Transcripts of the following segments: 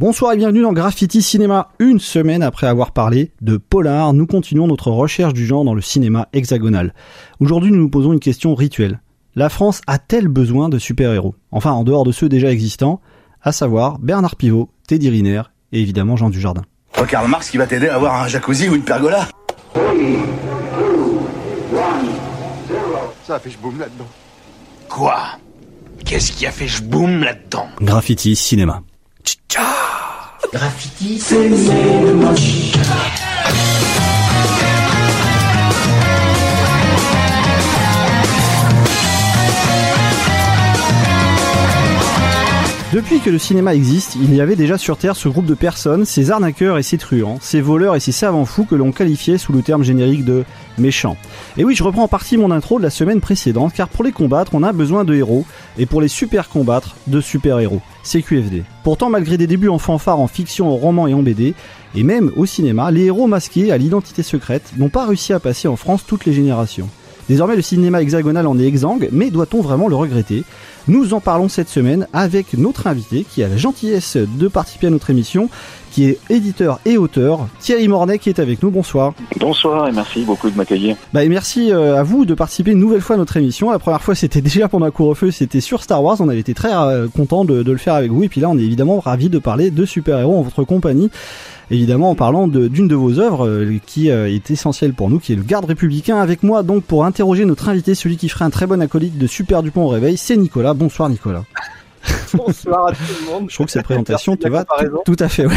Bonsoir et bienvenue dans Graffiti Cinéma. Une semaine après avoir parlé de Polar, nous continuons notre recherche du genre dans le cinéma hexagonal. Aujourd'hui, nous nous posons une question rituelle. La France a-t-elle besoin de super-héros? Enfin, en dehors de ceux déjà existants, à savoir Bernard Pivot, Teddy Riner et évidemment Jean Dujardin. Oh, Karl Marx qui va t'aider à avoir un jacuzzi ou une pergola Ça a fait boum là-dedans. Quoi? Qu'est-ce qui a fait boum là-dedans? Graffiti Cinéma. Graffiti, c'est moche. Depuis que le cinéma existe, il y avait déjà sur Terre ce groupe de personnes, ces arnaqueurs et ces truands, ces voleurs et ces savants fous que l'on qualifiait sous le terme générique de méchants. Et oui, je reprends en partie mon intro de la semaine précédente, car pour les combattre, on a besoin de héros, et pour les super combattre, de super-héros. C'est QFD. Pourtant, malgré des débuts en fanfare, en fiction, en roman et en BD, et même au cinéma, les héros masqués à l'identité secrète n'ont pas réussi à passer en France toutes les générations. Désormais, le cinéma hexagonal en est exsangue, mais doit-on vraiment le regretter? Nous en parlons cette semaine avec notre invité qui a la gentillesse de participer à notre émission, qui est éditeur et auteur, Thierry Mornay qui est avec nous. Bonsoir. Bonsoir et merci beaucoup de m'accueillir. Bah, et merci euh, à vous de participer une nouvelle fois à notre émission. La première fois, c'était déjà pendant un couvre-feu, c'était sur Star Wars. On avait été très euh, content de, de le faire avec vous. Et puis là, on est évidemment ravis de parler de super-héros en votre compagnie évidemment en parlant d'une de, vos œuvres euh, qui euh, est essentielle pour nous, qui est le garde républicain. Avec moi donc pour interroger notre invité, celui qui ferait un très bon acolyte de Super Dupont au réveil, c'est Nicolas. Bonsoir Nicolas. Bonsoir à tout le monde. Je trouve que cette présentation te va tout, à fait. Ouais.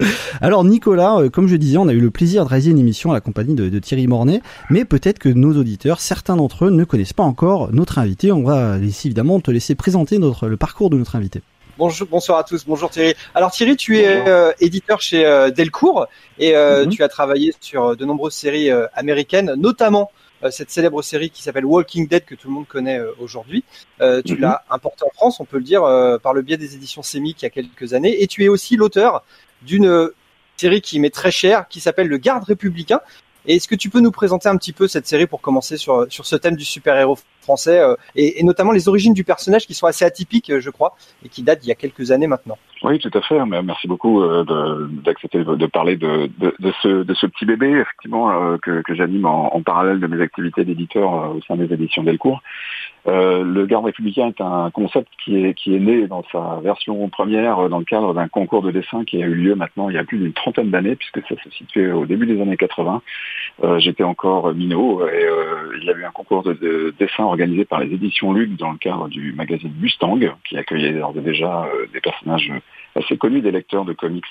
Alors Nicolas, euh, comme je disais, on a eu le plaisir de réaliser une émission à la compagnie de, de Thierry Mornay, mais peut-être que nos auditeurs, certains d'entre eux, ne connaissent pas encore notre invité. On va laisser, évidemment te laisser présenter notre, le parcours de notre invité. Bonjour, bonsoir à tous. Bonjour Thierry. Alors Thierry, tu es euh, éditeur chez euh, Delcourt et euh, mm -hmm. tu as travaillé sur de nombreuses séries américaines, notamment cette célèbre série qui s'appelle Walking Dead que tout le monde connaît aujourd'hui. tu mm -hmm. l'as importée en France, on peut le dire, par le biais des éditions Sémic il y a quelques années. Et tu es aussi l'auteur d'une série qui m'est très chère, qui s'appelle Le Garde républicain. Et est-ce que tu peux nous présenter un petit peu cette série pour commencer sur, sur ce thème du super-héros euh, et, notamment les origines du personnage qui sont assez atypiques, je crois, et qui datent d'il y a quelques années maintenant Oui, tout à fait. Merci beaucoup euh, d'accepter de, parler de, ce, petit bébé, effectivement, euh, que, j'anime en, parallèle de mes activités d'éditeur au sein des éditions Delcourt. Euh, le garde républicain est un concept qui est, né dans sa version première dans le cadre d'un concours de dessin qui a eu lieu maintenant il y a plus d'une trentaine d'années, puisque ça se situait au début des années 80. Euh, J'étais encore minot et euh, il y a eu un concours de, de, dessin organisé par les éditions Luc dans le cadre du magazine Mustang, qui accueillait déjà des personnages assez connus des lecteurs de comics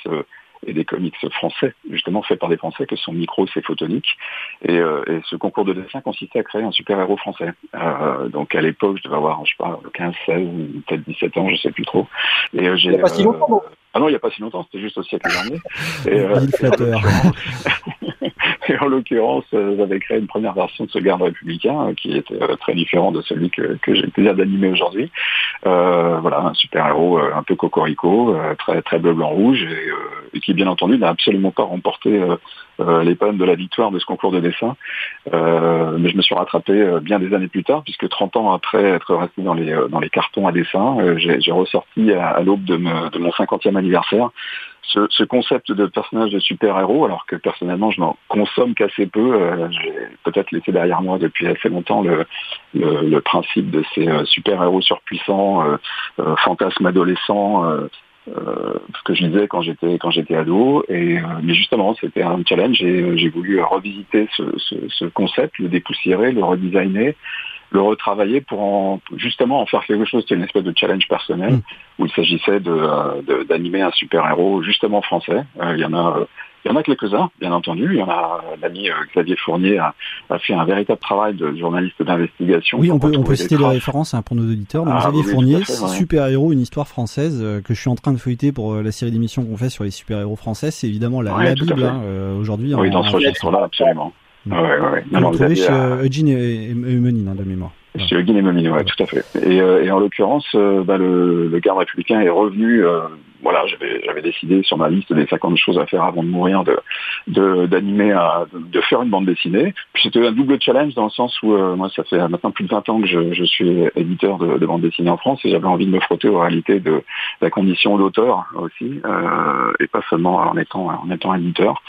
et des comics français, justement faits par des Français, que sont Micros et Photonique. Et, euh, et, ce concours de dessin consistait à créer un super-héros français. Euh, donc à l'époque, je devais avoir, je sais pas, 15, 16, peut-être 17 ans, je sais plus trop. Et euh, j'ai. Il n'y a pas si longtemps. Ah non, il n'y a pas si longtemps, c'était juste au siècle dernier. Et, euh, et en l'occurrence, j'avais créé une première version de ce garde républicain qui était très différent de celui que, j'ai le plaisir d'animer aujourd'hui. Euh, voilà, un super-héros un peu cocorico, très très bleu, blanc, rouge, et qui bien entendu n'a absolument pas remporté euh, les de la victoire de ce concours de dessin. Euh, mais je me suis rattrapé euh, bien des années plus tard, puisque 30 ans après être resté dans les, dans les cartons à dessin, j'ai ressorti à, à l'aube de, de, mon 50e anniversaire ce, ce, concept de personnage de super-héros, alors que personnellement je n'en consomme qu'assez peu. Euh, J'ai peut-être laissé derrière moi depuis assez longtemps le, le, le principe de ces euh, super-héros surpuissants, euh, fantasmes adolescents, euh, ce que je disais quand j'étais quand j'étais ado et euh, mais justement c'était un challenge et j'ai voulu revisiter ce, ce, ce, concept le dépoussiérer le redesigner le retravailler pour en, justement en faire quelque chose qui est une espèce de challenge personnel mmh. où il s'agissait de d'animer un super héros justement français euh, il y en a il y en a quelques-uns, bien entendu. Il y en a l'ami Xavier Fournier a, a, fait un véritable travail de journaliste d'investigation. Oui, on peut, on peut citer les références hein, pour nos auditeurs. Donc, ah, Xavier oui, Fournier, ouais. super-héros, une histoire française euh, que je suis en train de feuilleter pour euh, la série d'émissions qu'on fait sur les super-héros français. C'est évidemment la, ouais, la Bible hein, euh, aujourd'hui. Oui, en, dans ce registre-là, absolument. Ouais, ouais, ouais. Non, non, chez euh, Eugene et, et, et Menin, hein, de mémoire. Monsieur Guinémomine, ouais, tout à fait. Et, et en l'occurrence, bah, le, le garde républicain est revenu voilà, j'avais décidé sur ma liste des 50 choses à faire avant de mourir de d'animer, de, de, faire une bande dessinée. C'était un double challenge dans le sens où euh, moi ça fait maintenant plus de 20 ans que je, suis éditeur de, de, bande dessinée en France et j'avais envie de me frotter aux réalités de la condition d'auteur aussi euh, et pas seulement en étant en étant éditeur.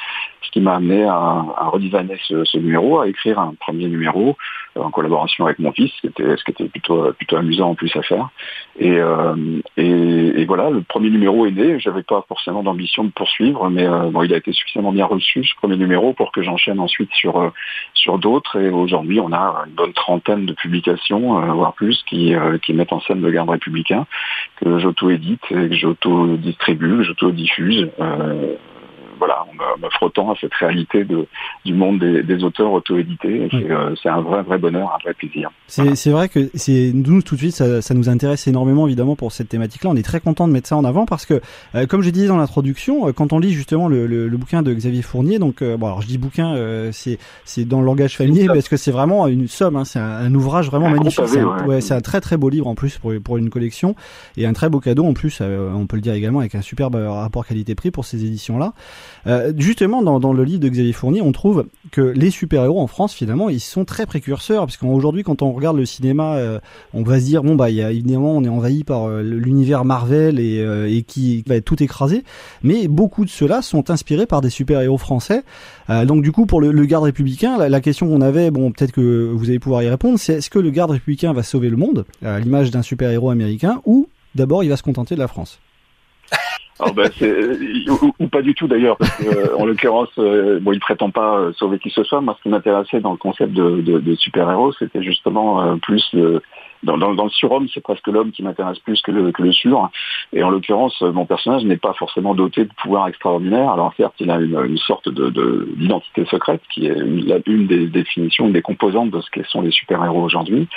Ce qui m'a amené à, à redesigner ce, ce, numéro, à écrire un premier numéro euh, en collaboration avec mon fils, ce qui était, ce qui était plutôt plutôt amusant en plus à faire. Et, euh, et, et voilà, le premier numéro est né. J'avais pas forcément d'ambition de poursuivre, mais euh, bon, il a été suffisamment bien reçu ce premier numéro pour que j'enchaîne ensuite sur euh, sur d'autres. Et aujourd'hui, on a une bonne trentaine de publications, euh, voire plus, qui qui mettent en scène le garde républicain que j'auto-édite, que j'auto-distribue, que j'auto-diffuse voilà, en me, frottant à cette réalité de, du monde des, des auteurs auto-édités. Euh, c'est un vrai, vrai bonheur, un vrai plaisir. C'est vrai que c'est nous tout de suite, ça, ça, nous intéresse énormément évidemment pour cette thématique-là. On est très content de mettre ça en avant parce que, euh, comme j'ai dit dans l'introduction, euh, quand on lit justement le, le, le, bouquin de Xavier Fournier, donc bon, alors je dis bouquin, c'est c'est dans le langage familier parce que c'est vraiment une somme, hein, c'est un, ouvrage vraiment magnifique. C'est un, ouais, un très très beau livre en plus pour pour une collection et un très beau cadeau en plus. on peut le dire également avec un superbe rapport qualité-prix pour ces éditions-là. Euh, justement, dans, dans, le livre de Xavier Fournier, on trouve que les super-héros en France, finalement, ils sont très précurseurs, parce qu'aujourd'hui, quand on regarde le cinéma, euh, on va se dire, bon, bah, y a, évidemment, on est envahi par euh, l'univers Marvel et, et qui va être tout écrasé, mais beaucoup de ceux-là sont inspirés par des super-héros français. donc, du coup, pour le, le garde républicain, la, la question qu'on avait, bon, peut-être que vous allez pouvoir y répondre, c'est est-ce que le garde républicain va sauver le monde, à l'image d'un super-héros américain, ou d'abord il va se contenter de la France? Ben, ou, ou, pas du tout d'ailleurs, parce que, euh, en l'occurrence, euh, bon, il prétend pas euh, sauver qui que ce soit. Moi, ce qui m'intéressait dans le concept de, de, de super-héros, c'était justement plus le, dans, dans, dans, le surhomme, c'est presque l'homme qui m'intéresse plus que le, que le sur. Et en l'occurrence, mon personnage n'est pas forcément doté de pouvoirs extraordinaires. Alors certes, il a une, une sorte de d'identité secrète qui est une, une, des définitions, une des composantes de ce que sont les super-héros aujourd'hui.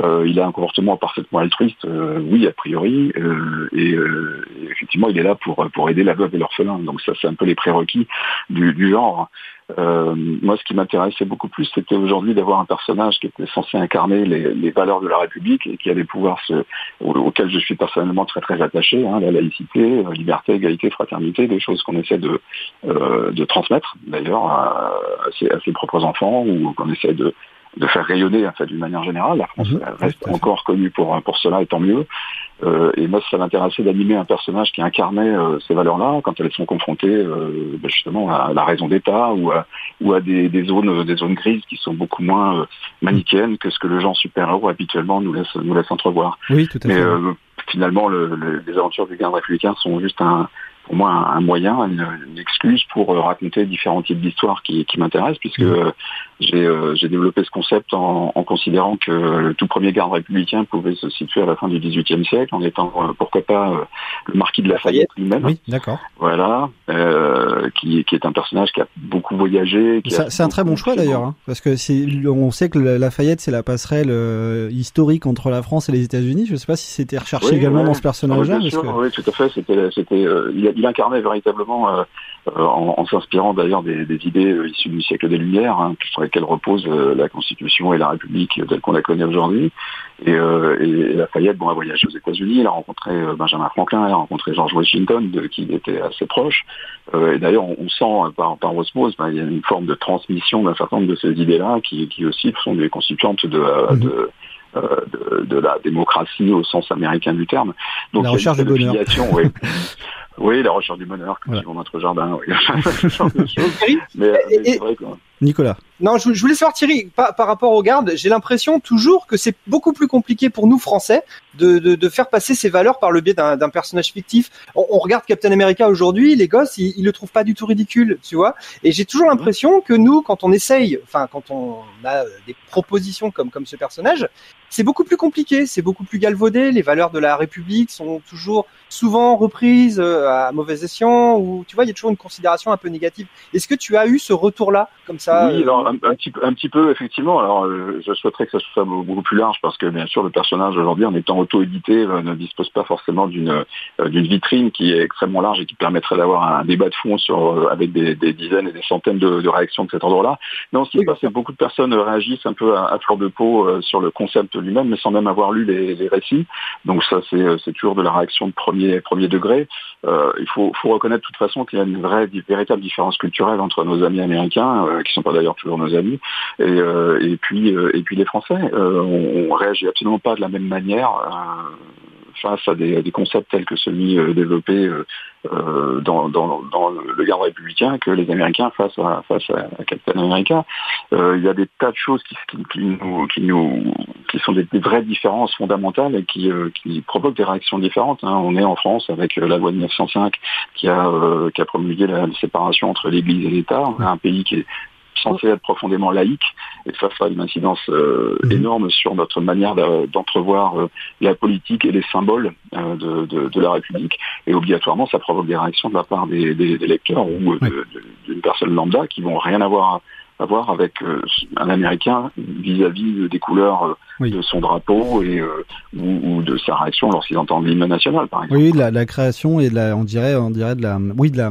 Euh, il a un comportement parfaitement altruiste, euh, oui, a priori, euh, et, euh, effectivement, il est là pour pour aider la veuve et l'orphelin. Donc ça, c'est un peu les prérequis du, du genre. Euh, moi, ce qui m'intéressait beaucoup plus, c'était aujourd'hui d'avoir un personnage qui était censé incarner les, valeurs de la République et qui allait pouvoir se, auquel je suis personnellement très très attaché, hein, la laïcité, la liberté, égalité, fraternité, des choses qu'on essaie de, euh, de transmettre d'ailleurs à, à, ses propres enfants ou qu'on essaie de, de faire rayonner en fait d'une manière générale. La France mhm. reste encore connue pour pour cela et tant mieux. Euh, et moi, ça m'intéressait d'animer un personnage qui incarnait euh, ces valeurs-là quand elles sont confrontées euh, ben, justement à la raison d'État ou à, ou à des, des, zones des zones grises qui sont beaucoup moins manichéennes que ce que le genre super-héros habituellement nous laisse nous laisse entrevoir. Oui, tout à fait. Mais finalement, le, le, les aventures du garde républicain sont juste un pour moi un, moyen, une, excuse pour euh, raconter différents types d'histoires qui, qui m'intéressent, puisque mmh. Euh, euh, j'ai développé ce concept en, en, considérant que le tout premier garde républicain pouvait se situer à la fin du XVIIIe siècle, en étant pourquoi pas le marquis de Lafayette lui-même. Oui, d'accord. Voilà, euh, qui, qui, est un personnage qui a beaucoup voyagé. C'est un très bon choix d'ailleurs, hein, parce que on sait que Lafayette c'est la passerelle historique entre la France et les États-Unis. Je ne sais pas si c'était recherché également dans ce personnage-là. Oui, oui, tout à fait. C'était, c'était, il, il incarnait véritablement, euh, euh, en, s'inspirant d'ailleurs des, idées euh, issues du siècle des Lumières, hein, lesquelles repose la Constitution et la République telle qu'on la connaît aujourd'hui. Et, et, Lafayette, bon, a voyagé aux États-Unis, il a rencontré Benjamin Franklin, il a rencontré George Washington, de qui il était assez proche. et d'ailleurs, on, sent par, par osmose, ben, il y a une forme de transmission d'un certain nombre de ces idées-là qui, qui aussi sont des constituantes de, mm-hmm. de de, de, la démocratie au sens américain du terme. Donc, la recherche du bonheur. Oui. Oui, la recherche du bonheur, comme voilà. notre jardin. Oui. mais, mais vrai, Nicolas. Non, je, voulais savoir Thierry, par, par rapport aux gardes, j'ai l'impression toujours que c'est beaucoup plus compliqué pour nous Français de, de, de faire passer ces valeurs par le biais d'un personnage fictif. On, on, regarde Captain America aujourd'hui, les gosses, ils, ils, le trouvent pas du tout ridicule, tu vois. Et j'ai toujours l'impression que nous, quand on essaye, enfin quand on a des propositions comme comme ce personnage, c'est beaucoup plus compliqué, c'est beaucoup plus galvaudé. Les valeurs de la République sont toujours souvent reprises. Euh, à mauvais escient ou tu vois, il y a toujours une considération un peu négative. Est-ce que tu as eu ce retour-là comme ça Oui, alors un, petit, un petit peu effectivement. Alors je souhaiterais que ça soit beaucoup plus large parce que bien sûr le personnage aujourd'hui en étant auto-édité ne dispose pas forcément d'une d'une vitrine qui est extrêmement large et qui permettrait d'avoir un débat de fond sur avec des, des dizaines et des centaines de, de réactions de cet ordre-là. Non, ce qui se passe, c'est que beaucoup de personnes réagissent un peu à, à fleur de peau sur le concept lui-même, mais sans même avoir lu les, les récits. Donc ça, c'est toujours de la réaction de premier, premier degré. Euh, il faut, faut, reconnaître de toute façon qu'il y a une vraie, véritable différence culturelle entre nos amis américains, euh, qui sont pas d'ailleurs toujours nos amis, et, euh, et puis et puis les Français. on, on réagit absolument pas de la même manière face à des, concepts tels que celui développé euh, dans, dans, le garde républicain que les Américains face à, face à, Captain America. Euh, il y a des tas de choses qui, qui, nous, qui, sont des, vraies différences fondamentales et qui, euh, qui provoquent des réactions différentes. Hein. On est en France avec la loi de 1905 qui a, qui a promulgué la, séparation entre l'Église et l'État. On a un pays qui est censé être profondément laïque et ça a une incidence euh, mhm. énorme sur notre manière d'entrevoir euh, la politique et les symboles euh, de, de, de, la République. Et obligatoirement, ça provoque des réactions de la part des, des, des lecteurs ou d'une personne lambda qui vont rien avoir à voir avec euh, un Américain vis-à-vis des couleurs euh, de son drapeau et euh, ou, de sa réaction lorsqu'il entend l'hymne national, par exemple. Oui, la, la, création et de la, on dirait, on dirait de la, oui, de la,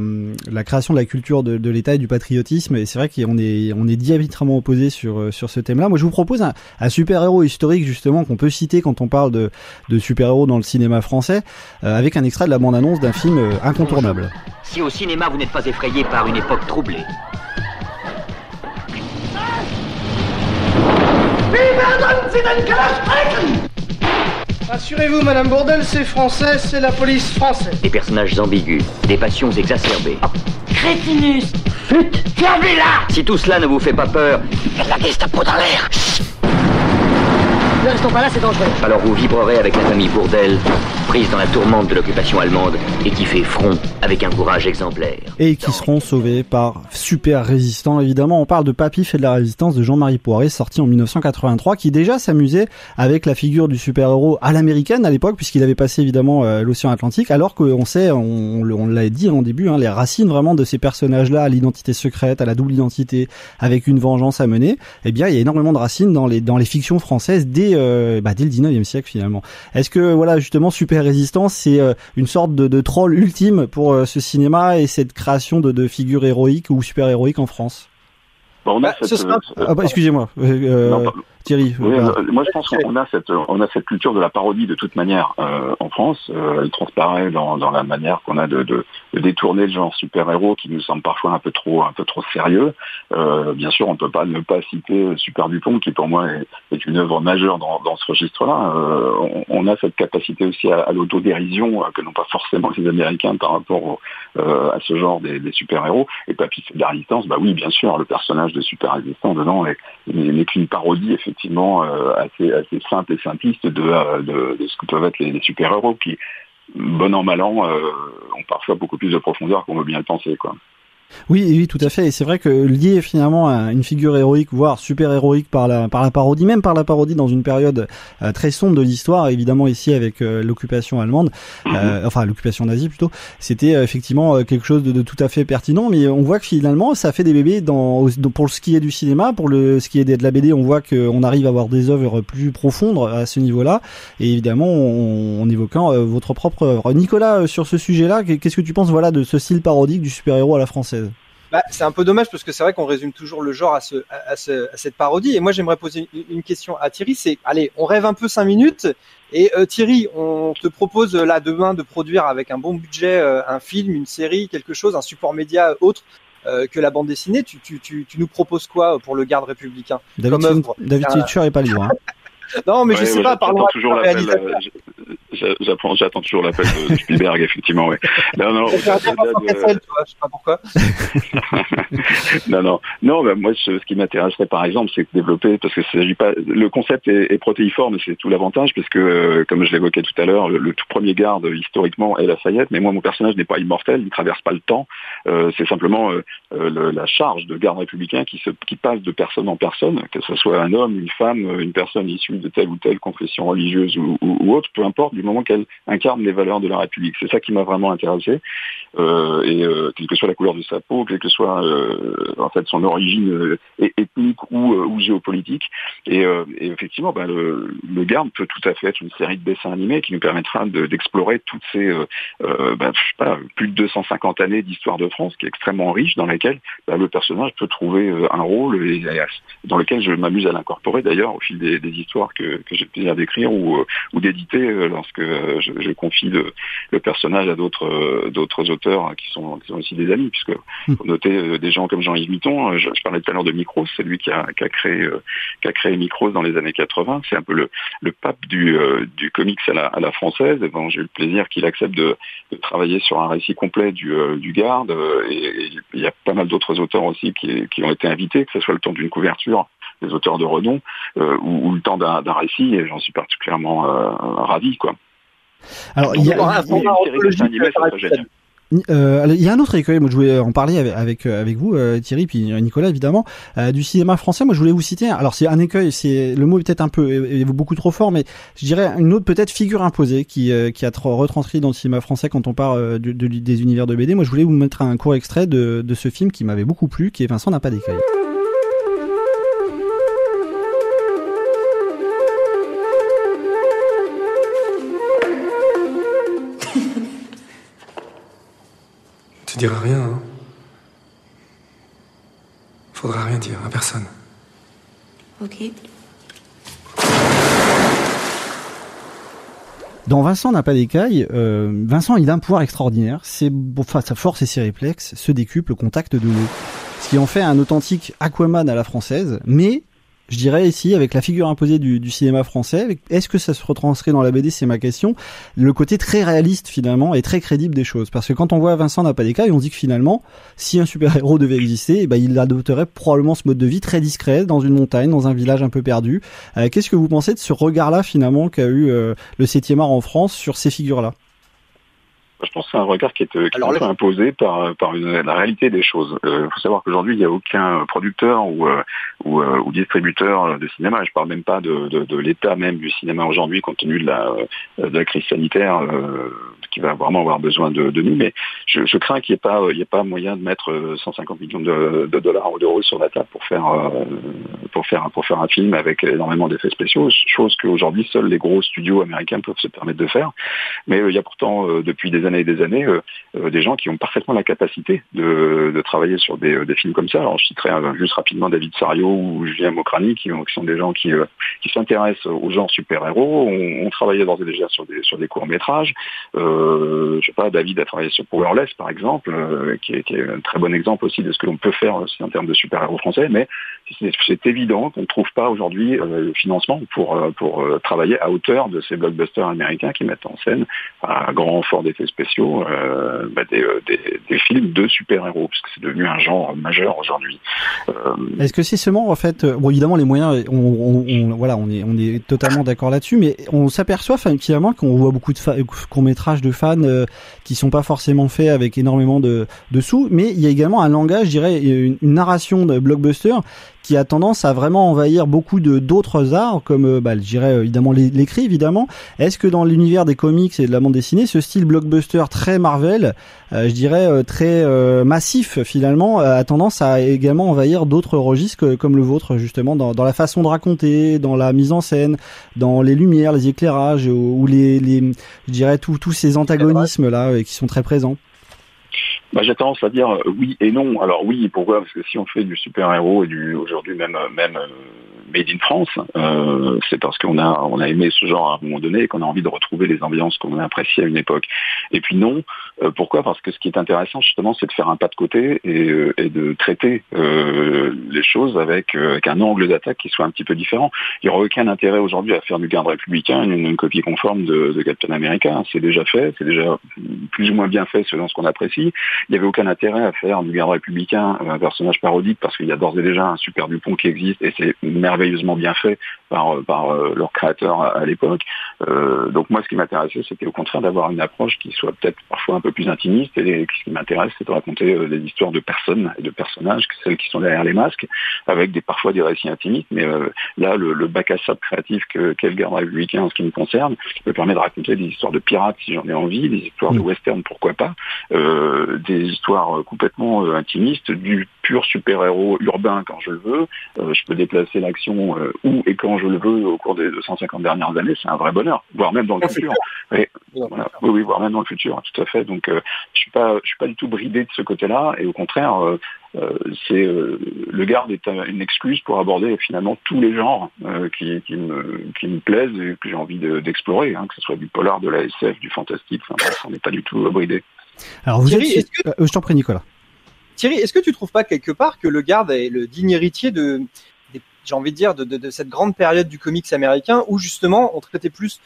la création de la culture de, de l'État et du patriotisme. Et c'est vrai qu'on est, on est diamétralement opposés sur sur ce thème-là. Moi, je vous propose un, un super-héros historique justement qu'on peut citer quand on parle de, de super-héros dans le cinéma français, avec un extrait de la bande-annonce d'un film incontournable. Si au cinéma vous n'êtes pas effrayé par une époque troublée Rassurez-vous, Madame Bourdel, c'est français, c'est la police française. Des personnages ambigus, des passions exacerbées. Oh, crétinus Flûte là Si tout cela ne vous fait pas peur, il y a de la Gestapo dans l'air Ne restons pas là, c'est dangereux. Alors vous vibrerez avec la famille Bourdel, prise dans la tourmente de l'occupation allemande et qui fait front avec un courage exemplaire. Et qui seront sauvés par Super Résistant, évidemment. On parle de Papy fait de la résistance de Jean-Marie Poiré, sorti en 1983, qui déjà s'amusait avec la figure du super-héros à l'américaine à l'époque, puisqu'il avait passé évidemment euh, l'océan Atlantique, alors qu'on sait, on, on l'a dit en début, hein, les racines vraiment de ces personnages-là, à l'identité secrète, à la double identité, avec une vengeance à mener, eh bien, il y a énormément de racines dans les, dans les fictions françaises dès, euh, bah, dès le 19e siècle finalement. Est-ce que, voilà, justement, Super Résistance, c'est euh, une sorte de, troll ultime pour euh, ce cinéma et cette création de, de figures héroïques ou super héroïques en France? Bon, on a bah, cette, ah, bah, excusez-moi. Euh, Thierry. moi, je pense qu'on a cette, on a cette culture de la parodie de toute manière euh, en France. Euh, elle transparaît dans, dans la manière qu'on a de, de, de, détourner le genre super-héros qui nous semble parfois un peu trop, un peu trop sérieux. Euh, bien sûr, on ne peut pas ne pas citer Super Dupont, qui pour moi est, est une œuvre majeure dans, dans ce registre-là. Euh, on, on, a cette capacité aussi à, à l'autodérision que n'ont pas forcément les Américains par rapport au, à ce genre des, des super-héros. Et Papy, c'est de la résistance. Bah oui, bien sûr, le personnage de super résistant dedans n'est qu'une parodie, effectivement euh, assez, assez simple et simpliste de, euh, ce que peuvent être les, super-héros qui, bon an mal an, euh, ont parfois beaucoup plus de profondeur qu'on veut bien le penser. Oui, oui, tout à fait. Et c'est vrai que lié finalement à une figure héroïque, voire super héroïque par la par la parodie, même par la parodie dans une période euh, très sombre de l'histoire, évidemment ici avec euh, l'occupation allemande, euh, mhm. enfin l'occupation nazie plutôt, c'était effectivement quelque chose de, de, tout à fait pertinent. Mais on voit que finalement, ça fait des bébés dans pour ce qui est du cinéma, pour le ce qui est de la BD, on voit qu'on arrive à avoir des œuvres plus profondes à ce niveau-là. Et évidemment, en évoquant votre propre œuvre. Nicolas, sur ce sujet-là, qu'est-ce que tu penses voilà de ce style parodique du super-héros à la française? Bah, c'est un peu dommage parce que c'est vrai qu'on résume toujours le genre à, ce, à, ce, à cette parodie. Et moi, j'aimerais poser une, question à Thierry. C'est, allez, on rêve un peu cinq minutes. Et euh, Thierry, on te propose euh, là demain de produire avec un bon budget euh, un film, une série, quelque chose, un support média autre que la bande dessinée. Tu, tu, tu, tu, nous proposes quoi pour le garde républicain David, comme David est pas libre. Hein. non, mais je sais pas. Parlons toujours la J'apprends, j'attends toujours l'appel de Spielberg, effectivement, ouais. Non, non, je sais pas pourquoi. non, non, non. Bah, moi, ce, qui m'intéresserait, par exemple, c'est de développer, parce que s'agit pas, le concept est, est protéiforme, et c'est tout l'avantage, parce que, euh, comme je l'évoquais tout à l'heure, le, tout premier garde historiquement est Lafayette, mais moi, mon personnage n'est pas immortel, il traverse pas le temps. Euh, c'est simplement euh, le, la charge de garde républicain qui se, qui passe de personne en personne, que ce soit un homme, une femme, une personne issue de telle ou telle confession religieuse ou, autre, peu importe. Du moment qu'elle incarne les valeurs de la République. C'est ça qui m'a vraiment intéressé. Euh, et euh, quelle que soit la couleur de sa peau, quelle que soit euh, en fait son origine ethnique ou, géopolitique. Et, effectivement, bah, le, Garde peut tout à fait être une série de dessins animés qui nous permettra d'explorer toutes ces bah, plus de 250 années d'histoire de France, qui est extrêmement riche, dans laquelle bah, le personnage peut trouver un rôle et, dans lequel je m'amuse à l'incorporer d'ailleurs au fil des histoires que, que j'ai plaisir d'écrire ou, ou d'éditer lorsque je, je confie le, le personnage à d'autres d'autres auteurs Hein, qui sont, qui sont aussi des amis, puisque hmm. faut noter euh, des gens comme Jean-Yves Mitton, euh, je, parlais tout à l'heure de Micros, c'est lui qui a, qui a créé euh, qui a créé Micros dans les années 80, c'est un peu le, le pape du, du comics à la, à la française, et bon, j'ai eu le plaisir qu'il accepte de, de, travailler sur un récit complet du, du Garde, et, il y a pas mal d'autres auteurs aussi qui, qui ont été invités, que ce soit le temps d'une couverture des auteurs de renom ou, le temps d'un récit et j'en suis particulièrement ravi quoi. Alors il y a, euh, il y a un autre écueil, moi je voulais en parler avec avec, euh, avec vous euh, Thierry puis Nicolas évidemment du cinéma français. Moi je voulais vous citer. Alors c'est un écueil, c'est le mot est peut-être un peu beaucoup trop fort, mais je dirais une autre peut-être figure imposée qui qui a trop retranscrit dans le cinéma français quand on parle de, des univers de BD. Moi je voulais vous mettre un court extrait de de ce film qui m'avait beaucoup plu, qui est Vincent n'a pas d'écueil. Tu diras rien, hein Faudra rien dire à personne. Ok. Dans Vincent n'a pas d'écaille, euh, Vincent il a un pouvoir extraordinaire. C'est enfin, sa force et ses réflexes se décuplent au contact de l'eau. Ce qui en fait un authentique Aquaman à la française, mais je dirais ici, avec la figure imposée du, cinéma français, est-ce que ça se retranscrit dans la BD C'est ma question. Le côté très réaliste finalement et très crédible des choses. Parce que quand on voit Vincent n'a pas des cas, on dit que finalement, si un super-héros devait exister, eh ben, il adopterait probablement ce mode de vie très discret, dans une montagne, dans un village un peu perdu. Euh, qu'est-ce que vous pensez de ce regard-là finalement qu'a eu euh, le 7 art en France sur ces figures-là? Je pense que c'est un regard qui est, qui est imposé par, par une, la réalité des choses. Il euh, faut savoir qu'aujourd'hui, il n'y a aucun producteur ou, euh, ou, euh, ou, distributeur de cinéma, je parle même pas de, de, de l'état même du cinéma aujourd'hui, compte tenu de la, de la crise sanitaire qui va vraiment avoir besoin de, de nous, mais je, je crains qu'il n'y ait, pas, il ait pas moyen de mettre 150 millions de, de dollars ou d'euros sur la table pour faire, pour, faire, pour faire un film avec énormément d'effets spéciaux, chose qu'aujourd'hui, seuls les gros studios américains peuvent se permettre de faire. Mais il y a pourtant, depuis des années et des années euh, euh, des gens qui ont parfaitement la capacité de, de travailler sur des, des, films comme ça. Alors je citerai juste rapidement David Sario ou Julien Mokrani qui, sont des gens qui, euh, qui s'intéressent au genre super-héros. On, on, travaillait d'ores et déjà sur des, sur des courts-métrages. Euh, je sais pas, David a travaillé sur Powerless par exemple, qui, est, qui, est, un très bon exemple aussi de ce que l'on peut faire aussi en termes de super-héros français. Mais c'est évident qu'on ne trouve pas aujourd'hui le financement pour, pour travailler à hauteur de ces blockbusters américains qui mettent en scène à grand fort d'effets spéciaux euh, bah, euh, des, des, films de super-héros, parce que c'est devenu un genre majeur aujourd'hui. Euh, Est-ce que c'est seulement en fait, bon évidemment les moyens, on, on, voilà, on est on est totalement d'accord là-dessus, mais on s'aperçoit finalement qu'on voit beaucoup de courts métrages de fans qui sont pas forcément faits avec énormément de, de sous, mais il y a également un langage, je dirais, une, une narration de blockbuster qui a tendance à vraiment envahir beaucoup de d'autres arts, comme euh, bah, je dirais euh, évidemment l'écrit évidemment. Est-ce que dans l'univers des comics et de la bande dessinée, ce style blockbuster très Marvel, euh, je dirais très massif finalement, a tendance à également envahir d'autres registres comme le vôtre justement dans, dans, la façon de raconter, dans la mise en scène, dans les lumières, les éclairages ou, les, les, je dirais tous ces antagonismes là qui sont très présents. Bah, j'ai tendance à dire oui et non. Alors oui, pourquoi? Parce que si on fait du super-héros et du aujourd'hui même même Made in France, euh, c'est parce qu'on a on a aimé ce genre à un moment donné et qu'on a envie de retrouver les ambiances qu'on a appréciées à une époque. Et puis non, euh, pourquoi? Parce que ce qui est intéressant justement, c'est de faire un pas de côté et, euh, de traiter euh, les choses avec, un angle d'attaque qui soit un petit peu différent. Il n'y aura aucun intérêt aujourd'hui à faire du garde républicain une, copie conforme de, de Captain America. C'est déjà fait, c'est déjà plus ou moins bien fait selon ce qu'on apprécie. Il n'y avait aucun intérêt à faire du garde républicain un personnage parodique parce qu'il y a d'ores et déjà un super Dupont qui existe et c'est merveilleusement bien fait par, par leur créateur à, l'époque. donc moi, ce qui m'intéressait, c'était au contraire d'avoir une approche qui soit peut-être parfois un peu plus intimiste. Et ce qui m'intéresse, c'est de raconter des histoires de personnes et de personnages, celles qui sont derrière les masques, avec des parfois des récits intimistes. Mais là, le, le bac à sable créatif que qu'est le garde républicain en ce qui me concerne me permet de raconter des histoires de pirates si j'en ai envie, des histoires de western pourquoi pas, des histoires complètement intimistes, du pur super-héros urbain quand je le veux. je peux déplacer l'action où et quand je le veux au cours des 250 dernières années, c'est un vrai bonheur, voire même dans le futur. Oui, oui, voire même dans le futur, tout à fait. Donc, euh, je suis pas, je suis pas du tout bridé de ce côté-là, et au contraire, euh, euh, c'est le garde est une excuse pour aborder finalement tous les genres qui, qui, me, qui me plaisent et que j'ai envie d'explorer, hein, que ce soit du polar, de la SF, du fantastique. Enfin, on n'est pas du tout bridé. Alors, vous Thierry, êtes... que... je t'en prie, Nicolas. Thierry, est-ce que tu trouves pas quelque part que le garde est le digne héritier de j'ai envie de dire, de, cette grande période du comics américain où justement on traitait plus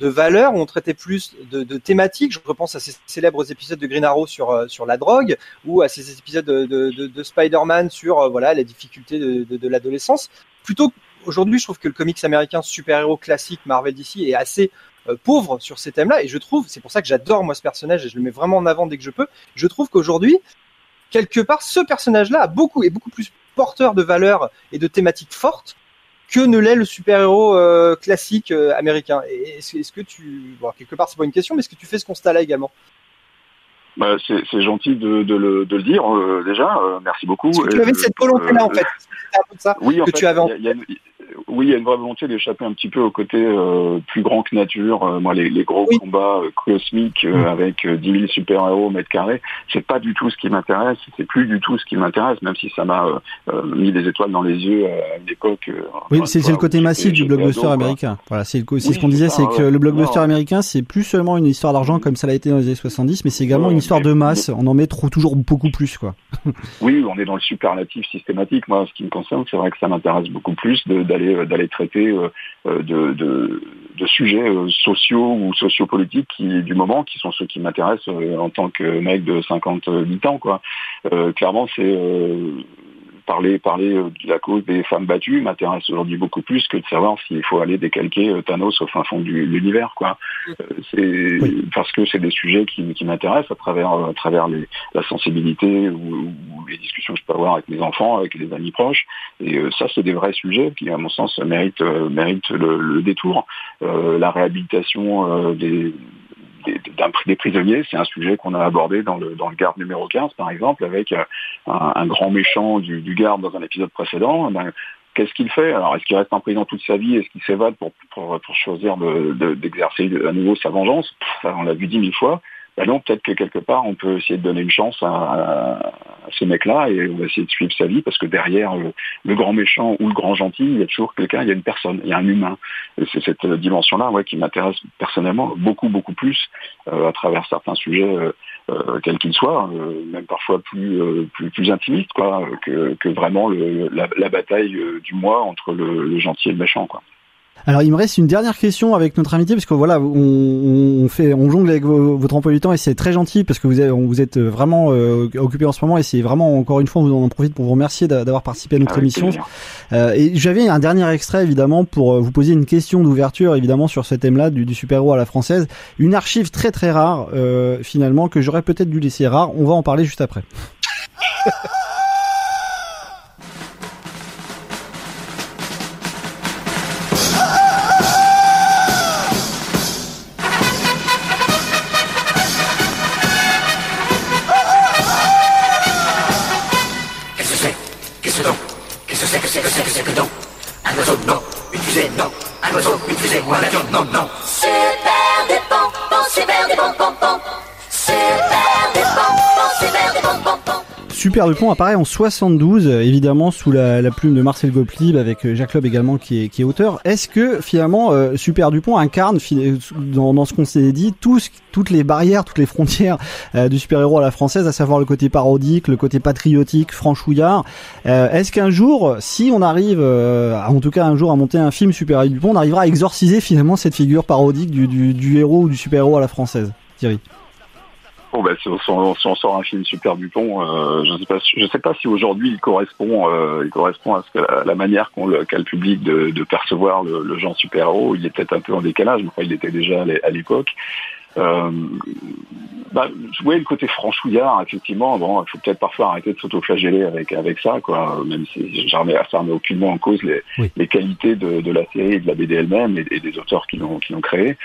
de valeurs, on traitait plus de, thématiques. Je repense à ces célèbres épisodes de Green Arrow sur euh, sur la drogue, ou à ces épisodes de, Spider-Man sur euh, voilà les difficultés de, l'adolescence. Plutôt aujourd'hui, je trouve que le comics américain super-héros classique Marvel DC est assez euh, pauvre sur ces thèmes-là, et je trouve, c'est pour ça que j'adore moi ce personnage et je le mets vraiment en avant dès que je peux. Je trouve qu'aujourd'hui, quelque part, ce personnage-là a beaucoup et beaucoup plus porteur de valeurs et de thématiques fortes que ne l'est le super-héros euh, classique euh, américain. Est-ce que tu, bon, quelque part c'est pas une question, mais est-ce que tu fais ce constat-là également? Bah, c'est gentil de, de, le, de, le, dire euh, déjà. merci beaucoup. tu avais cette volonté-là en fait. Peu ça oui, en que fait, tu avais. Y oui, il y a une vraie volonté d'échapper un petit peu au côté euh, plus grand que nature. Euh, moi, les, les gros combats euh, cosmiques mm. avec 10 000 super-héros au mètre carré, c'est pas du tout ce qui m'intéresse. C'est plus du tout ce qui m'intéresse, même si ça m'a mis des étoiles dans les yeux à une époque. oui, c'est le côté massif du blockbuster américain. Voilà, c'est ce qu'on disait, c'est que le blockbuster américain, c'est plus seulement une histoire d'argent comme ça l'a été dans les années 70, mais c'est également une histoire de masse. On en met trop, toujours beaucoup plus, quoi. oui, on est dans le superlatif systématique. Moi, ce qui me concerne, c'est vrai que ça m'intéresse beaucoup plus d'aller euh, d'aller traiter euh, euh, de, de, sujets sociaux ou sociopolitiques qui, du moment, qui sont ceux qui m'intéressent en tant que mec de 58 ans. Quoi. clairement, c'est parler parler euh, de la cause des femmes battues m'intéresse aujourd'hui beaucoup plus que de savoir s'il faut aller décalquer euh, Thanos au fin fond de l'univers quoi. Euh, c'est parce que c'est des sujets qui, m'intéressent à travers à travers la sensibilité ou, les discussions que je peux avoir avec mes enfants, avec les amis proches. Et ça c'est des vrais sujets qui à mon sens méritent méritent le, détour. la réhabilitation des des prisonniers. C'est un sujet qu'on a abordé dans le, garde numéro 15, par exemple, avec euh, un, grand méchant du, garde dans un épisode précédent. Eh ben, qu'est-ce qu'il fait? Alors, est-ce qu'il reste en prison toute sa vie? Est-ce qu'il s'évade pour, choisir d'exercer de, à nouveau sa vengeance? On l'a vu dix mille fois. Ben non, peut-être que quelque part, on peut essayer de donner une chance à, ce mec-là et on va essayer de suivre sa vie parce que derrière le, grand méchant ou le grand gentil, il y a toujours quelqu'un, il y a une personne, il y a un humain. C'est cette dimension-là ouais, qui m'intéresse personnellement beaucoup, beaucoup plus euh, à travers certains sujets, euh, euh, quels qu'ils soient, même parfois plus, plus, intimistes que, vraiment la, bataille du moi entre le, le gentil et le méchant. Quoi. Alors il me reste une dernière question avec notre invité parce que voilà on, on fait on jongle avec votre emploi du temps et c'est très gentil parce que vous êtes, vous êtes vraiment euh, occupé en ce moment et c'est vraiment encore une fois on en profite pour vous remercier d'avoir participé à notre émission. Euh, et j'avais un dernier extrait évidemment pour euh, vous poser une question d'ouverture évidemment sur ce thème-là du, du super-héros à la française, une archive très très rare euh, finalement que j'aurais peut-être dû laisser rare. On va en parler juste après. que c'est que non. Un oiseau, non. Une fusée, non. Un oiseau, une fusée ou un avion, non, non. Super Dupont apparaît en 72, évidemment sous la, plume de Marcel Gottlieb avec euh, Jacques Loeb également qui est, auteur. Est-ce que finalement euh, Super Dupont incarne dans, ce qu'on s'est dit toutes les barrières, toutes les frontières euh, du super-héros à la française, à savoir le côté parodique, le côté patriotique, franchouillard. Est-ce qu'un jour, si on arrive, en tout cas un jour à monter un film Super Dupont, on arrivera à exorciser finalement cette figure parodique du, du, du héros ou du super-héros à la française, Thierry Bon, bah, si, on, si on sort un film super Dupont, euh, je sais pas, je sais pas si aujourd'hui il correspond, euh, il correspond à, ce que la, la manière qu'ont le, qu'a le public de, de percevoir le, le genre super-héros. Il est peut-être un peu en décalage, mais enfin, il était déjà à l'époque. Euh, bah, oui, le côté franchouillard, effectivement, bon, il faut peut-être parfois arrêter de s'autoflageller avec avec ça, quoi. Même si ça remet aucunement en cause les, Oui. les qualités de, de la série et de la BD elle-même et, et des auteurs qui l'ont qui l'ont créée.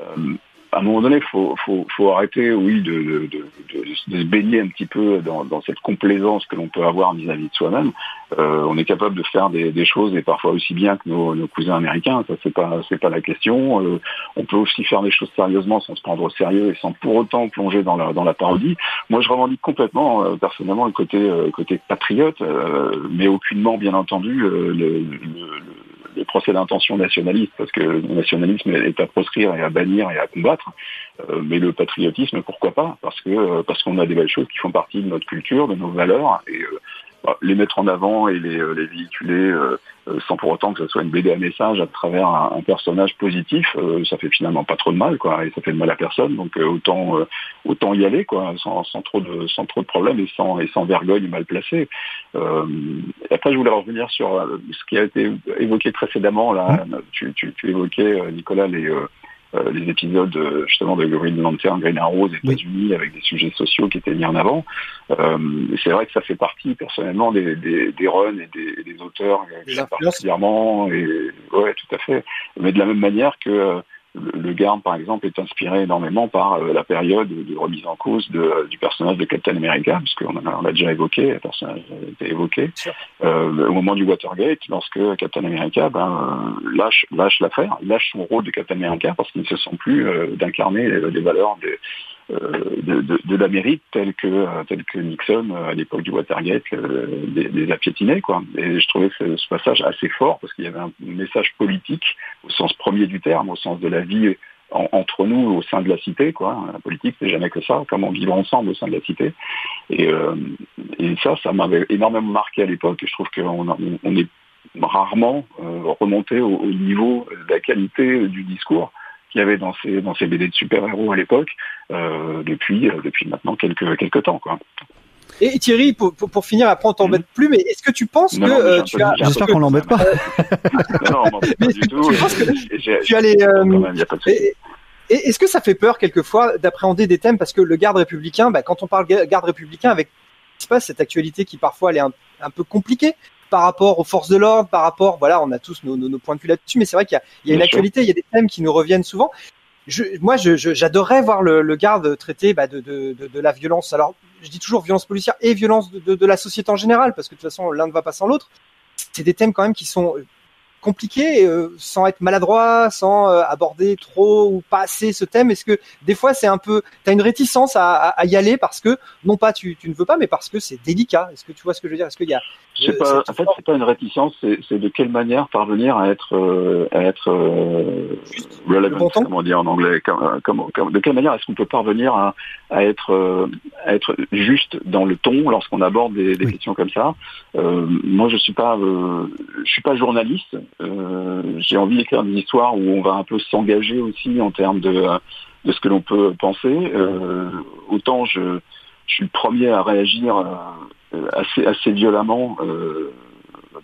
Euh, à un moment donné, faut faut faut arrêter, oui, de de, de, de, se baigner un petit peu dans, dans cette complaisance que l'on peut avoir vis-à-vis de soi-même. Euh, on est capable de faire des, des choses et parfois aussi bien que nos, nos cousins américains. Ça c'est pas c'est pas la question. Euh, on peut aussi faire des choses sérieusement sans se prendre au sérieux et sans pour autant plonger dans la dans la parodie. Moi, je revendique complètement euh, personnellement le côté euh, côté patriote, euh, mais aucunement bien entendu euh, le, le, le le procès d'intention nationaliste, parce que le nationalisme est à proscrire et à bannir et à combattre, euh, mais le patriotisme, pourquoi pas? Parce que euh, parce qu'on a des belles choses qui font partie de notre culture, de nos valeurs, et euh, les mettre en avant et les, euh, les véhiculer euh, euh, sans pour autant que ce soit une BD à message à travers un, un personnage positif, euh, ça fait finalement pas trop de mal, quoi, et ça fait de mal à personne, donc euh, autant euh, autant y aller, quoi, sans, sans trop de sans trop de problèmes et sans et sans vergogne mal placée. Euh, et après, je voulais revenir sur euh, ce qui a été évoqué précédemment. Là, tu, tu, tu évoquais Nicolas les euh, les épisodes euh, justement de Green Lantern, Green Arrow aux États-Unis avec des sujets sociaux qui étaient mis en avant. Euh, c'est vrai que ça fait partie personnellement des, des, des runs et des, des auteurs euh, particulièrement. Et ouais, tout à fait. Mais de la même manière que euh, le, Garde, par exemple, est inspiré énormément par euh, la période de remise en cause de, du personnage de Captain America, puisqu'on en a, on l'a déjà évoqué, le personnage a été évoqué. Euh, au moment du Watergate, lorsque Captain America ben, euh, lâche, lâche l'affaire, lâche son rôle de Captain America parce qu'il ne se sent plus euh, d'incarner les, les valeurs des, euh, de, de, de l'Amérique telle que euh, que Nixon euh, à l'époque du Watergate euh, les, les a piétinés quoi. Et je trouvais ce, ce passage assez fort parce qu'il y avait un message politique au sens premier du terme, au sens de la vie en- entre nous au sein de la cité quoi. La politique c'est jamais que ça, comment vivre ensemble au sein de la cité. Et, euh, et ça, ça m'avait énormément marqué à l'époque. Je trouve qu'on on est rarement euh, remonté au, au niveau de la qualité du discours qu'il y avait dans ces dans ces BD de super-héros à l'époque euh, depuis euh, depuis maintenant quelques quelques temps quoi. Et Thierry, pour, pour, pour finir, après on t'embête plus, mais est-ce que tu penses Non, que non, euh, tu as J'espère qu'on l'embête pas. non, non, pas du tout. tu penses que tu as les, euh, est-ce que ça fait peur quelquefois d'appréhender des thèmes? Parce que le garde républicain, bah, quand on parle ga- garde républicain avec ce qui se passe, cette actualité qui parfois elle est un, un peu compliquée par rapport aux forces de l'ordre, par rapport, voilà, on a tous nos, nos, nos points de vue là-dessus, mais c'est vrai qu'il y a, il y a une actualité, il y a des thèmes qui nous reviennent souvent. Je, moi, je, je- j'adorerais voir le, le garde traiter bah, de, de, de, de la violence. Alors, je dis toujours violence policière et violence de, de, de la société en général, parce que de toute façon, l'un ne va pas sans l'autre. C'est des thèmes quand même qui sont compliqué euh, sans être maladroit, sans euh, aborder trop ou pas assez ce thème Est-ce que des fois c'est un peu, t'as une réticence à, à, à y aller parce que non pas tu, tu ne veux pas, mais parce que c'est délicat. Est-ce que tu vois ce que je veux dire? Est-ce qu'il y a Sais pas, en fait, c'est pas une réticence, c'est c'est de quelle manière parvenir à être, euh, à être euh, relevant, comme on dit en anglais. Comme, comme- comme- de quelle manière est-ce qu'on peut parvenir à, à être, euh, à être juste dans le ton lorsqu'on aborde des, des questions comme ça Euh, Moi, je suis pas, euh, je suis pas journaliste. Euh, J'ai envie d'écrire des histoires où on va un peu s'engager aussi en termes de, de ce que l'on peut penser. Euh, autant je, je suis le premier à réagir euh, assez, assez violemment, euh,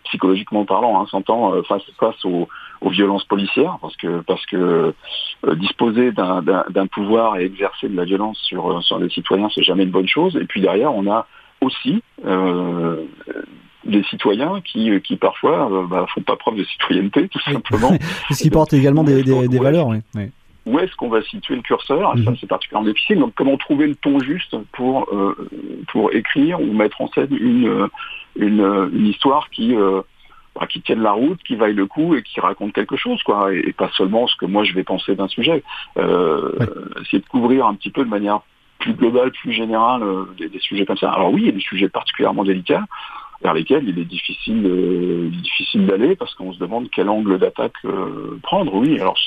psychologiquement parlant, hein, s'entend euh, face, face aux, aux violences policières, parce que parce que euh, disposer d'un- d'un d'un pouvoir et exercer de la violence sur euh, sur les citoyens, c'est jamais une bonne chose. Et puis derrière, on a aussi euh, des citoyens qui qui parfois euh, bah, font pas preuve de citoyenneté, tout simplement. Ce qui porte également des, des, des valeurs, oui. oui. Où est-ce qu'on va situer le curseur Ça, c'est particulièrement difficile. Donc, comment trouver le ton juste pour euh, pour écrire ou mettre en scène une euh, une, euh, une histoire qui euh, bah, qui tienne la route, qui vaille le coup et qui raconte quelque chose, quoi, et, et pas seulement ce que moi je vais penser d'un sujet. Euh, Essayer de couvrir un petit peu de manière plus globale, plus générale euh, des, des sujets comme ça. Alors oui, il y a des sujets particulièrement délicats vers lesquels il est difficile euh, difficile d'aller parce qu'on se demande quel angle d'attaque prendre. Oui, alors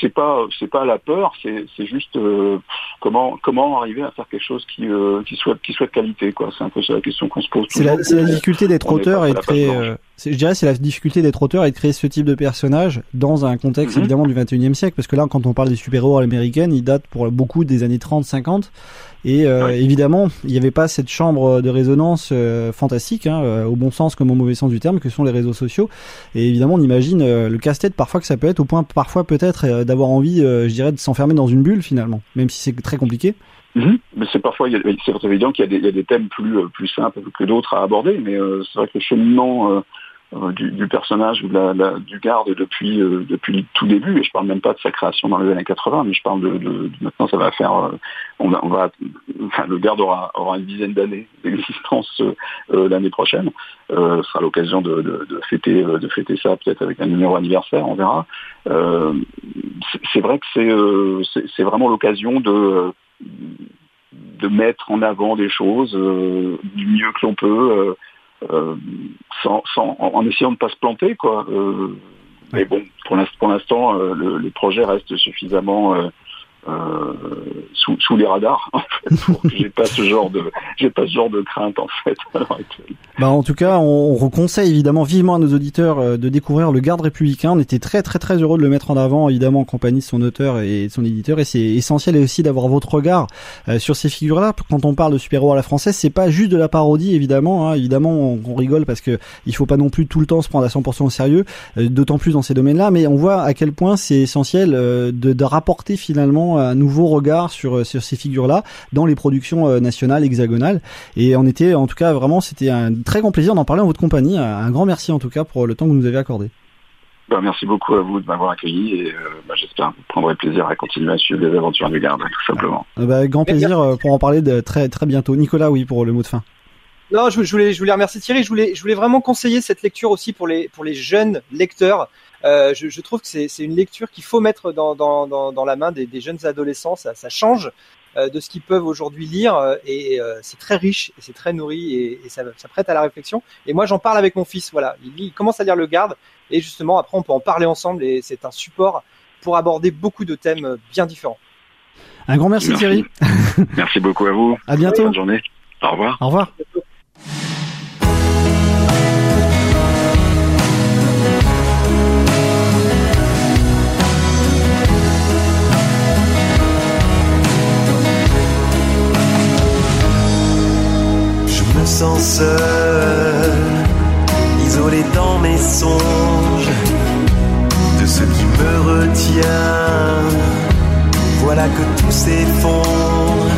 c'est pas c'est pas la peur, c'est c'est juste euh, comment comment arriver à faire quelque chose qui euh, qui soit qui soit de qualité quoi. C'est un peu ça la question qu'on se pose. C'est la, la difficulté d'être auteur et très, blanche. euh, je dirais c'est la difficulté d'être auteur et de créer ce type de personnage dans un contexte Mhm. évidemment du 21e siècle. Parce que là quand on parle des super-héros américaines ils datent pour beaucoup des années 30 50 et euh, évidemment il n'y avait pas cette chambre de résonance euh, fantastique hein, euh, au bon sens comme au mauvais sens du terme que sont les réseaux sociaux. Et évidemment on imagine euh, le casse-tête parfois que ça peut être au point parfois peut-être euh, d'avoir envie euh, je dirais de s'enfermer dans une bulle finalement. Même si c'est très compliqué. Mhm. Mais c'est parfois, c'est évident qu'il y, a des- il y a des thèmes plus plus simples que d'autres à aborder, mais euh, c'est vrai que le cheminement euh, du, du personnage ou de la, du garde depuis euh, depuis le tout début, et je parle même pas de sa création dans les années 80, mais je parle de, de- de- maintenant ça va faire, euh, on va, on va enfin, le garde aura aura une dizaine d'années d'existence euh, euh, l'année prochaine. Euh, ce sera l'occasion de, de, fêter euh, de fêter ça peut-être avec un numéro anniversaire, on verra. Euh, c'est- vrai que c'est euh, c'est vraiment l'occasion de euh, de mettre en avant des choses euh, du mieux que l'on peut, euh, euh, sans, sans, en, en essayant de ne pas se planter, quoi. Euh, mais bon, pour l'inst- pour l'instant, euh, le, le projet reste suffisamment euh, sous, sous les radars en fait, j'ai pas ce genre de j'ai pas ce genre de crainte en fait à l'heure actuelle. Bah en tout cas, on, on conseille évidemment vivement à nos auditeurs euh, de découvrir le Garde républicain. On était très très très heureux de le mettre en avant, évidemment en compagnie de son auteur et de son éditeur. Et c'est essentiel aussi d'avoir votre regard euh, sur ces figures-là. Quand on parle de super-héros à la française, c'est pas juste de la parodie, évidemment. Hein. Évidemment, on, rigole parce que il faut pas non plus tout le temps se prendre à 100% au sérieux, d'autant plus dans ces domaines-là. Mais on voit à quel point c'est essentiel de, de rapporter finalement un nouveau regard sur euh, sur ces figures-là dans les productions euh, nationales hexagonales. Et on était, en tout cas, vraiment, c'était un très grand plaisir d'en parler en votre compagnie. Un grand merci en tout cas pour le temps que vous nous avez accordé. Ben, merci beaucoup à vous de m'avoir accueilli et euh, ben, j'espère que vous prendrez plaisir à continuer à suivre les aventures du garde, tout simplement. Bah, grand plaisir pour en parler de très très bientôt. Nicolas, oui, pour le mot de fin. Non, je, je voulais, je voulais remercier Thierry. Je voulais, je voulais vraiment conseiller cette lecture aussi pour les, pour les jeunes lecteurs. Euh, je, je trouve que c'est, c'est une lecture qu'il faut mettre dans, dans, dans, dans la main des, des jeunes adolescents. Ça, ça change euh, de ce qu'ils peuvent aujourd'hui lire euh, et euh, c'est très riche et c'est très nourri et, et ça, ça prête à la réflexion. Et moi, j'en parle avec mon fils. Voilà, il, lit- il commence à lire le Garde et justement après, on peut en parler ensemble et c'est un support pour aborder beaucoup de thèmes euh, bien différents. Un grand merci, Merci. Thierry. Merci beaucoup à vous. À bientôt. Bonne journée. Au revoir. Au revoir. Seul, isolé dans mes songes, de ce qui me retient. Voilà que tout s'effondre.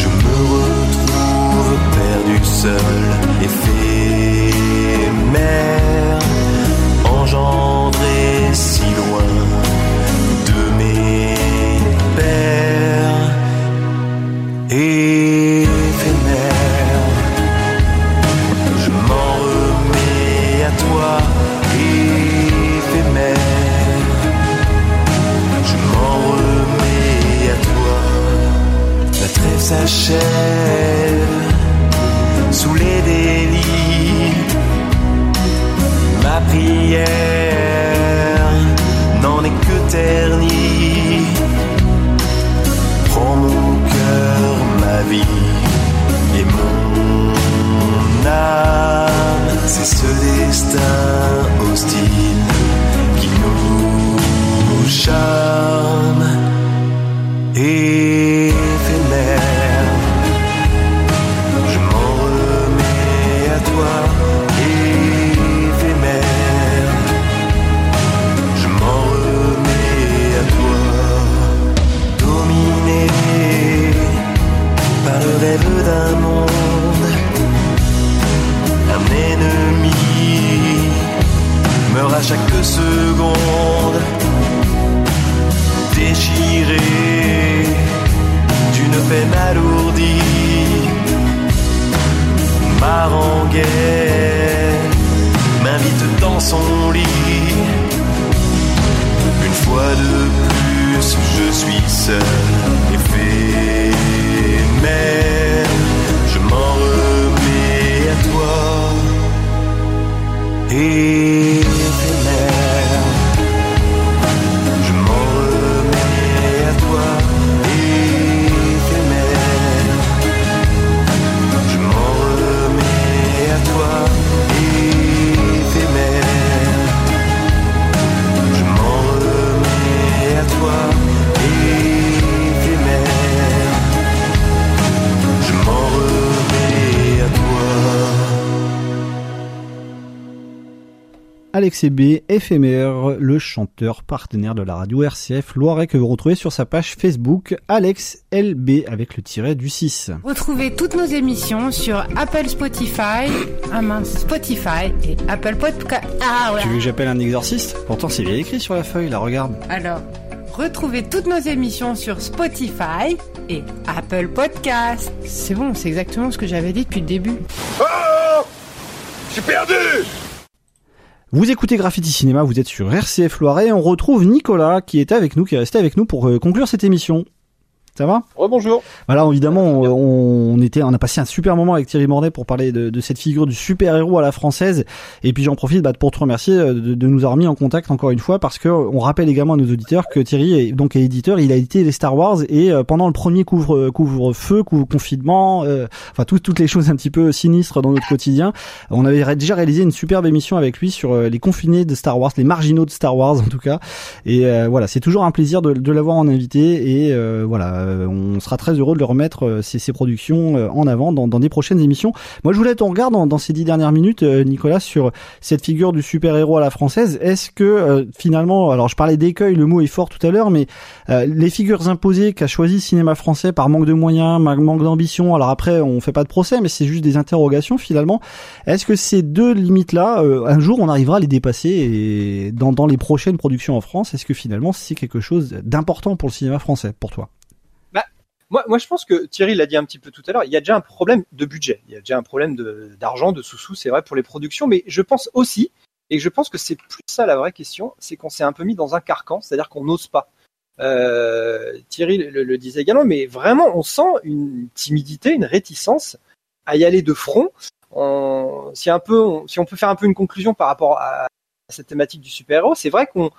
Je me retrouve perdu seul, éphémère, engendré si loin de mes pères. S'achève sous les délits. Ma prière n'en est que ternie. Alex B, éphémère, le chanteur partenaire de la radio RCF Loiret que vous retrouvez sur sa page Facebook Alex LB avec le tiret du 6. Retrouvez toutes nos émissions sur Apple Spotify, ah mince, Spotify et Apple Podcast. Ah ouais. Tu veux que j'appelle un exorciste? Pourtant c'est bien écrit sur la feuille, la regarde. Alors, retrouvez toutes nos émissions sur Spotify et Apple Podcast. C'est bon, c'est exactement ce que j'avais dit depuis le début. Oh Je suis perdu Vous écoutez Graffiti Cinéma, vous êtes sur RCF Loiret et on retrouve Nicolas qui était avec nous, qui est resté avec nous pour euh, conclure cette émission. Ça va Rebonjour. Voilà, évidemment, on, on était, on a passé un super moment avec Thierry Mornay pour parler de, de cette figure du super-héros à la française. Et puis j'en profite bah, pour te remercier de, de nous avoir mis en contact encore une fois parce que on rappelle également à nos auditeurs que Thierry est donc est éditeur, il a édité les Star Wars et euh, pendant le premier couvre couvre feu, couvre confinement, euh, enfin tout, toutes les choses un petit peu sinistres dans notre quotidien, on avait déjà réalisé une superbe émission avec lui sur euh, les confinés de Star Wars, les marginaux de Star Wars en tout cas. Et euh, voilà, c'est toujours un plaisir de, de l'avoir en invité et euh, voilà, euh, on sera très heureux de le remettre euh, ses productions euh, en avant dans, dans des prochaines émissions. Moi, je voulais ton regard dans, dans ces dix dernières minutes, euh, Nicolas, sur cette figure du super-héros à la française. Est-ce que euh, finalement, alors je parlais d'écueil, le mot est fort tout à l'heure, mais euh, les figures imposées qu'a choisi le cinéma français par manque de moyens, ma- manque d'ambition. Alors après, on fait pas de procès, mais c'est juste des interrogations finalement. Est-ce que ces deux limites-là, euh, un jour, on arrivera à les dépasser et dans, dans les prochaines productions en France, est-ce que finalement c'est quelque chose d'important pour le cinéma français, pour toi? Moi, je pense que Thierry l'a dit un petit peu tout à l'heure. Il y a déjà un problème de budget. Il y a déjà un problème d'argent, de, sous-sous, c'est vrai pour les productions. Mais je pense aussi, et je pense que c'est plus ça la vraie question, c'est qu'on s'est un peu mis dans un carcan, c'est-à-dire qu'on n'ose pas. Euh, Thierry le, disait également, mais vraiment, on sent une timidité, une réticence à y aller de front. On, si on- peut faire un peu une conclusion par rapport à cette thématique du super-héros, c'est vrai qu'on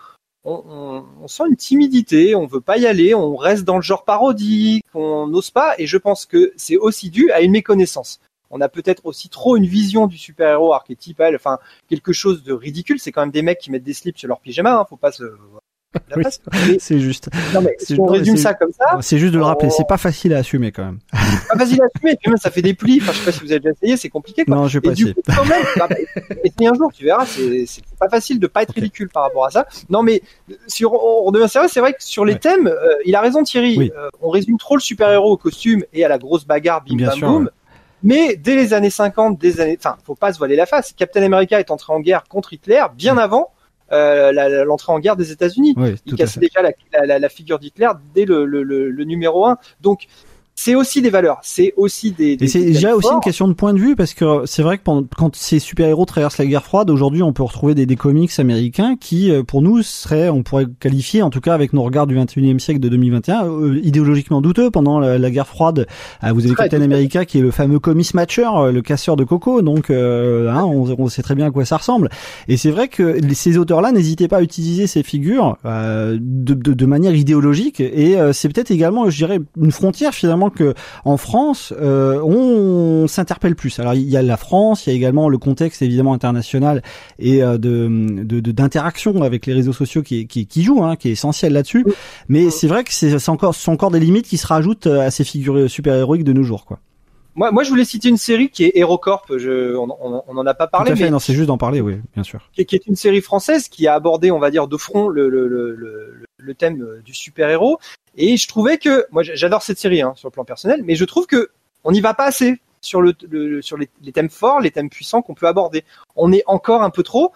on, on- sent une timidité, on veut pas y aller, on reste dans le genre parodique, on n'ose pas, et je pense que c'est aussi dû à une méconnaissance. On a peut-être aussi trop une vision du super-héros archétypal, enfin quelque chose de ridicule. C'est quand même des mecs qui mettent des slips sur leur pyjama, hein, faut pas se. Oui, c'est juste. non mais C'est- si on résume ça comme ça, C'est juste de le rappeler, on- c'est pas facile à assumer quand même. pas facile à assumer. Puis même ça fait des plis. Enfin, je sais pas si vous avez déjà essayé, c'est compliqué. Quoi. Non, je vais pas essayer. coup, même, bah, bah, essaye un jour, tu verras, c'est pas facile de pas être ridicule par rapport à ça. Non, mais si on, on redevient sérieux, c'est vrai que sur les Ouais. thèmes, euh, il a raison Thierry. Oui. Euh, on résume trop le super-héros au costume et à la grosse bagarre, bim Bien bam sûr, boum. ouais. Mais dès les années 50, des années, enfin, faut pas se voiler la face. Captain America est entré en guerre contre Hitler bien avant euh, l'entrée en guerre des États-Unis. Oui, Il fait. déjà la, la- la- la figure d'Hitler dès le, le- le- le numéro 1. Donc, c'est aussi des valeurs, c'est aussi des. des Et c'est déjà aussi une question de point de vue parce que c'est vrai que pendant- quand ces super-héros traversent la guerre froide, aujourd'hui on peut retrouver des, des comics américains qui, euh, pour nous, seraient, on pourrait qualifier, en tout cas avec nos regards du 21e siècle de 2021, euh, idéologiquement douteux. Pendant la, la guerre froide, euh, vous avez Captain. America qui est le fameux comics matcher, euh, le casseur de coco, donc euh, hein, on, on sait très bien à quoi ça ressemble. Et c'est vrai que ces auteurs-là n'hésitaient pas à utiliser ces figures euh, de, de, de manière idéologique et euh, c'est peut-être également, je dirais, une frontière finalement que en France, euh, on s'interpelle plus. Alors il y a la France, il y a également le contexte évidemment international et euh, de de- de- d'interaction avec les réseaux sociaux qui qui, qui joue, hein, qui est essentiel là-dessus. Mais c'est vrai que c'est encore ce sont encore des limites qui se rajoutent à ces figures super héroïques de nos jours, quoi. Moi, moi, je voulais citer une série qui est HeroCorp. Je, on, on, on en a pas parlé, Tout à fait. mais Non, c'est juste d'en parler, oui, bien sûr. qui, qui est une série française qui a abordé, on va dire, de front le, le, le, le, le thème euh, du super-héros. Et je trouvais que, moi, j'adore cette série hein, sur le plan personnel, mais je trouve que on n'y va pas assez sur le, le sur les, les thèmes forts, les thèmes puissants qu'on peut aborder. On est encore un peu trop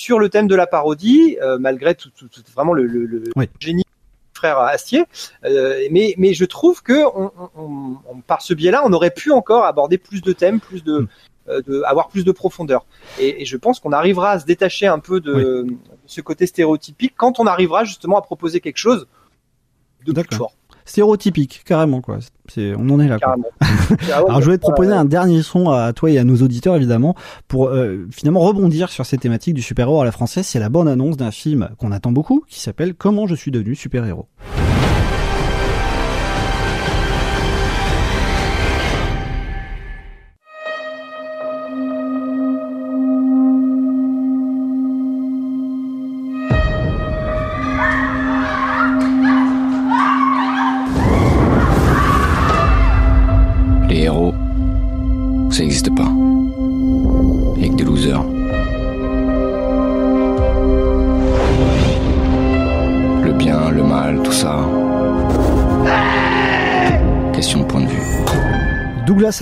sur le thème de la parodie, euh, malgré tout, tout, tout- vraiment le, le, le Oui. génie du frère Astier. Euh, mais, mais je trouve que on, on, on- par ce biais-là, on aurait pu encore aborder plus de thèmes, plus de, Mm. euh, de avoir plus de profondeur. Et, et je pense qu'on arrivera à se détacher un peu de, de ce côté stéréotypique quand on arrivera justement à proposer quelque chose de plus D'accord. fort. Stéréotypique, carrément, quoi. C'est, on en est là, quoi. Alors je voulais te proposer un dernier son à toi et à nos auditeurs évidemment pour euh, finalement rebondir sur ces thématiques du super-héros à la française. C'est la bonne annonce d'un film qu'on attend beaucoup qui s'appelle Comment je suis devenu super-héros.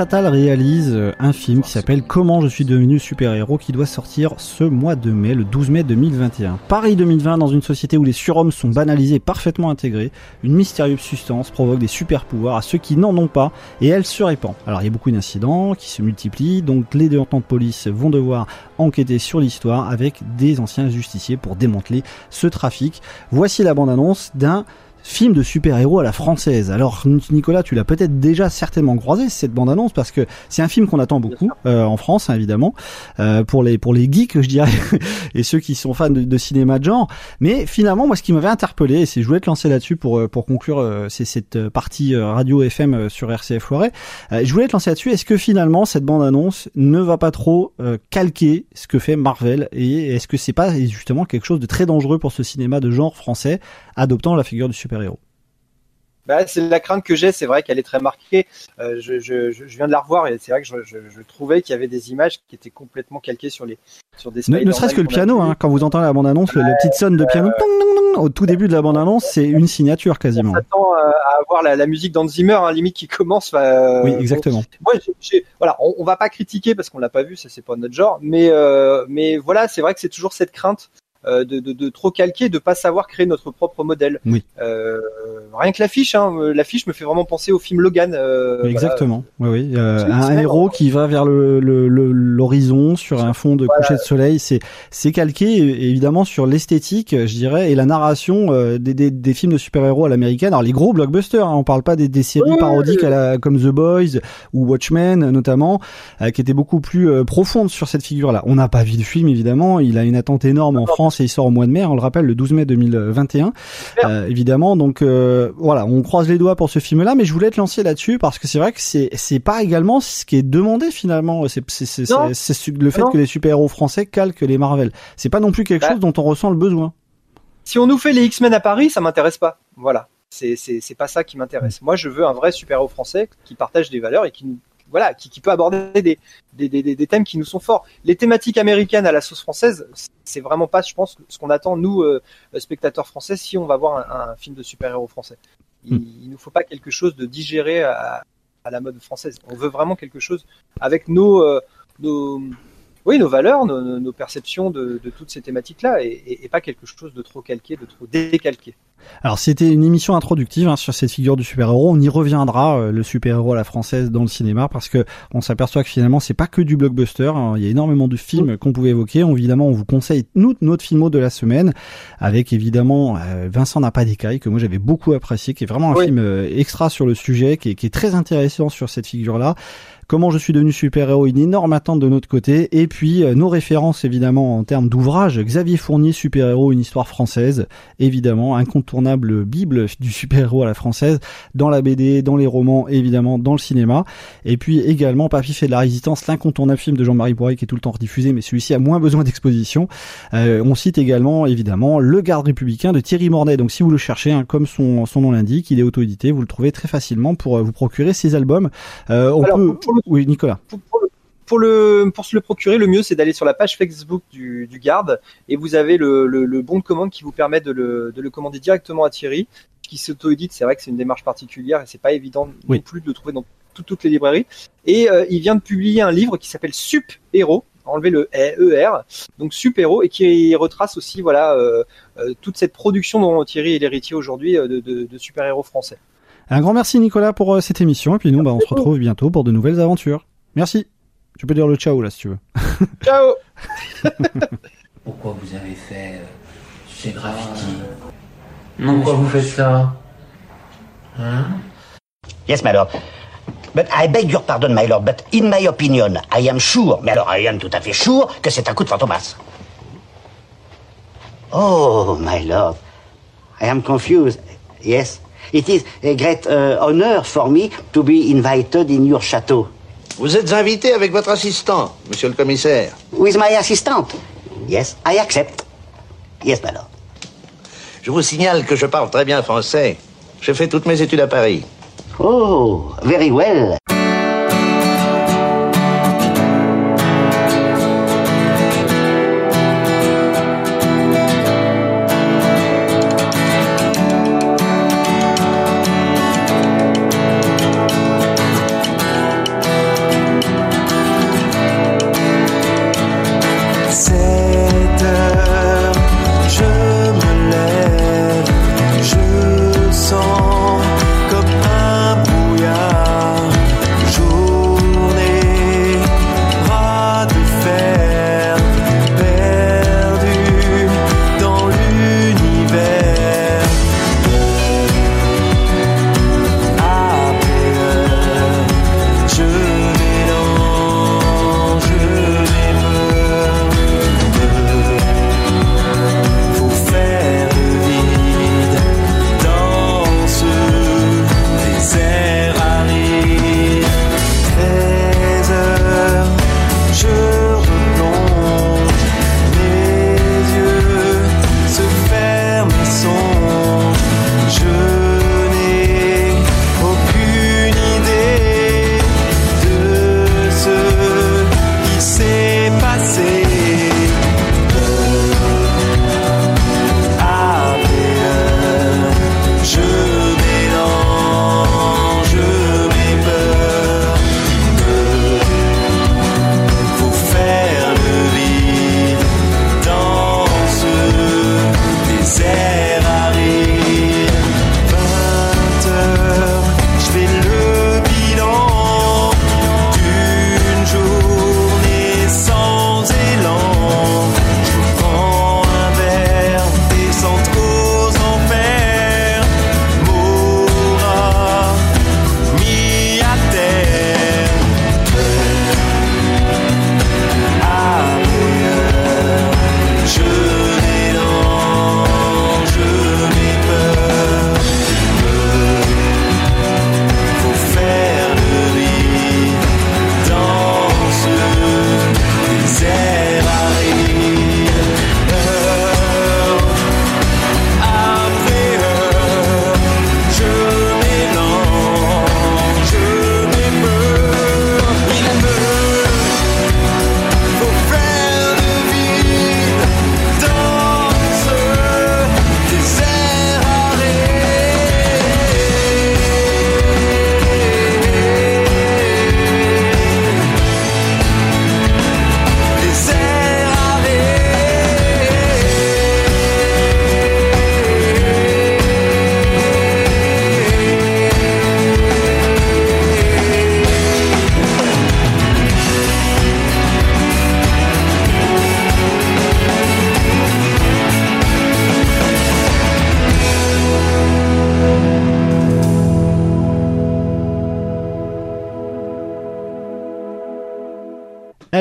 Attal réalise euh, un film qui s'appelle Comment je suis devenu super-héros qui doit sortir ce mois de mai, le 12 mai 2021. Paris 2020, dans une société où les surhommes sont banalisés et parfaitement intégrés, une mystérieuse substance provoque des super-pouvoirs à ceux qui n'en ont pas et elle se répand. Alors il y a beaucoup d'incidents qui se multiplient, donc les détentants de police vont devoir enquêter sur l'histoire avec des anciens justiciers pour démanteler ce trafic. Voici la bande-annonce d'un film de super-héros à la française. Alors Nicolas, tu l'as peut-être déjà certainement croisé cette bande-annonce parce que c'est un film qu'on attend beaucoup euh, en France hein, évidemment euh, pour les pour les geeks je dirais et ceux qui sont fans de, de, cinéma de genre. Mais finalement moi ce qui m'avait interpellé et c'est je voulais te lancer là-dessus pour euh, pour conclure c'est cette partie radio FM sur RCF Loiret. je voulais te lancer là-dessus. Est-ce que finalement cette bande-annonce ne va pas trop calquer ce que fait Marvel et est-ce que c'est pas justement quelque chose de très dangereux pour ce cinéma de genre français adoptant la figure du super-héros. Bah, c'est la crainte que j'ai, c'est vrai qu'elle est très marquée. Euh, je, je, je, viens de la revoir et c'est vrai que je, je trouvais qu'il y avait des images qui étaient complètement calquées sur les sur des. Ne, ne serait-ce que le piano, hein, quand vous entendez la bande-annonce, la petite sonne de piano euh, au tout début de la bande-annonce, c'est une signature quasiment. On s'attend à avoir la, la musique d'Anne Zimmer, hein, limite qui commence. Euh, oui, exactement. Moi, voilà, on, on, va pas critiquer parce qu'on l'a pas vu, ça c'est pas notre genre, mais euh, mais voilà, c'est vrai que c'est toujours cette crainte euh, de, de, de, trop calquer, de pas savoir créer notre propre modèle. Oui. Euh, rien que l'affiche, hein, euh, l'affiche me fait vraiment penser au film Logan. Euh, Exactement. Voilà. Oui, oui. Euh, un héros qui va vers le l'horizon le, sur un fond de voilà. coucher de soleil, c'est c'est calqué évidemment sur l'esthétique, je dirais, et la narration des, des, des films de super-héros à l'américaine. Alors les gros blockbusters, hein, on parle pas des, des séries parodiques à la, comme The Boys ou Watchmen notamment, qui étaient beaucoup plus profondes sur cette figure-là. On n'a pas vu de film évidemment, il a une attente énorme en France et il sort au mois de mai, on le rappelle, le 12 mai 2021, euh, évidemment. Donc euh, voilà, on croise les doigts pour ce film-là, mais je voulais te lancer là-dessus parce que c'est vrai que c'est c'est pas également ce qui est demandé finalement. C'est c'est le fait non. que les super-héros français calquent les Marvel. C'est pas non plus quelque bah. chose dont on ressent le besoin. Si on nous fait les X-Men à Paris, ça m'intéresse pas. Voilà. C'est c'est pas ça qui m'intéresse. Moi, je veux un vrai super-héros français qui partage des valeurs et qui voilà, qui, qui peut aborder des, des, des, des, thèmes qui nous sont forts. Les thématiques américaines à la sauce française, c'est vraiment pas, je pense, ce qu'on attend nous, euh, spectateurs français, si on va voir un, un film de super-héros français. Il, mm. il nous faut pas quelque chose de digéré à, à, la mode française. On veut vraiment quelque chose avec nos, euh, nos oui, nos valeurs, nos, nos perceptions de, de, toutes ces thématiques-là, et, et, et, pas quelque chose de trop calqué, de trop décalqué. Alors c'était une émission introductive hein, sur cette figure du super-héros. On y reviendra, euh, le super-héros à la française dans le cinéma, parce que on s'aperçoit que finalement c'est pas que du blockbuster. Hein. Il y a énormément de films qu'on pouvait évoquer. Évidemment, on vous conseille nous notre filmo de la semaine, avec évidemment euh, Vincent n'a pas d'écaille que moi j'avais beaucoup apprécié, qui est vraiment un oui. film euh, extra sur le sujet, qui est, qui est très intéressant sur cette figure-là. Comment je suis devenu super-héros, une énorme attente de notre côté. Et puis euh, nos références évidemment en termes d'ouvrage. Xavier Fournier, super-héros, une histoire française. Évidemment, incontournable bible du super-héros à la française. Dans la BD, dans les romans, évidemment, dans le cinéma. Et puis également Papy fait de la résistance, l'incontournable film de Jean-Marie Poiré qui est tout le temps rediffusé, mais celui-ci a moins besoin d'exposition. Euh, on cite également évidemment Le Garde républicain de Thierry Mornay. Donc si vous le cherchez, hein, comme son, son nom l'indique, il est auto-édité, vous le trouvez très facilement pour euh, vous procurer ses albums. Euh, on Alors, peut... Oui, Nicolas. Pour, pour, le, pour, le, pour se le procurer, le mieux c'est d'aller sur la page Facebook du, du Garde et vous avez le, le, le, bon de commande qui vous permet de le, de le commander directement à Thierry, qui s'auto-édite. C'est vrai que c'est une démarche particulière et c'est pas évident oui. non plus de le trouver dans tout, toutes les librairies. Et euh, il vient de publier un livre qui s'appelle Sup Héros enlever le ER, donc super-héros, et qui retrace aussi voilà euh, euh, toute cette production dont Thierry est l'héritier aujourd'hui euh, de, de, de super-héros français. Un grand merci Nicolas pour euh, cette émission et puis nous bah, on se retrouve bientôt pour de nouvelles aventures. Merci. Tu peux dire le ciao là si tu veux. Ciao. Pourquoi vous avez fait euh, ces graffitis? Non, Pourquoi vous faites ça Hein? Yes, my lord. But I beg your pardon, my lord, but in my opinion, I am sure, mais alors I am tout à fait sure, que c'est un coup de fantomas. Oh, my lord, I am confused. Yes, It is a great uh, honor for me to be invited in your château. Vous êtes invité avec votre assistant, monsieur le commissaire. With my assistant? Yes, I accept. Yes, my lord. Je vous signale que je parle très bien français. J'ai fait toutes mes études à Paris. Oh, very well.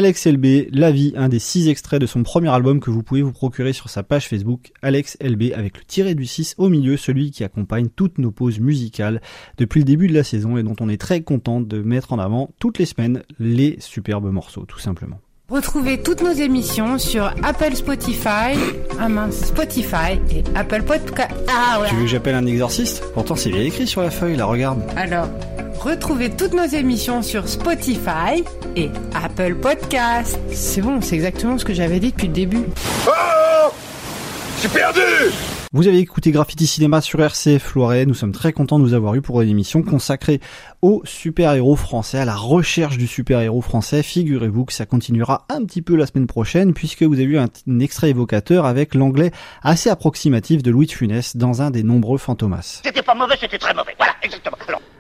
Alex LB, La vie, un des six extraits de son premier album que vous pouvez vous procurer sur sa page Facebook, Alex LB, avec le tiré du 6 au milieu, celui qui accompagne toutes nos pauses musicales depuis le début de la saison et dont on est très content de mettre en avant toutes les semaines les superbes morceaux, tout simplement. Retrouvez toutes nos émissions sur Apple Spotify, ah mince, Spotify et Apple Podcast. Ah ouais. Tu veux que j'appelle un exorciste? Pourtant c'est bien écrit sur la feuille, la regarde. Alors, retrouvez toutes nos émissions sur Spotify et Apple Podcast. C'est bon, c'est exactement ce que j'avais dit depuis le début. Oh Je suis perdu Vous avez écouté Graffiti Cinéma sur RCF Loiret. Nous sommes très contents de vous avoir eu pour une émission consacrée aux super-héros français, à la recherche du super-héros français. Figurez-vous que ça continuera un petit peu la semaine prochaine puisque vous avez eu un, extrait évocateur avec l'anglais assez approximatif de Louis de Funès dans un des nombreux Fantomas. C'était pas mauvais, c'était très mauvais. Voilà, exactement.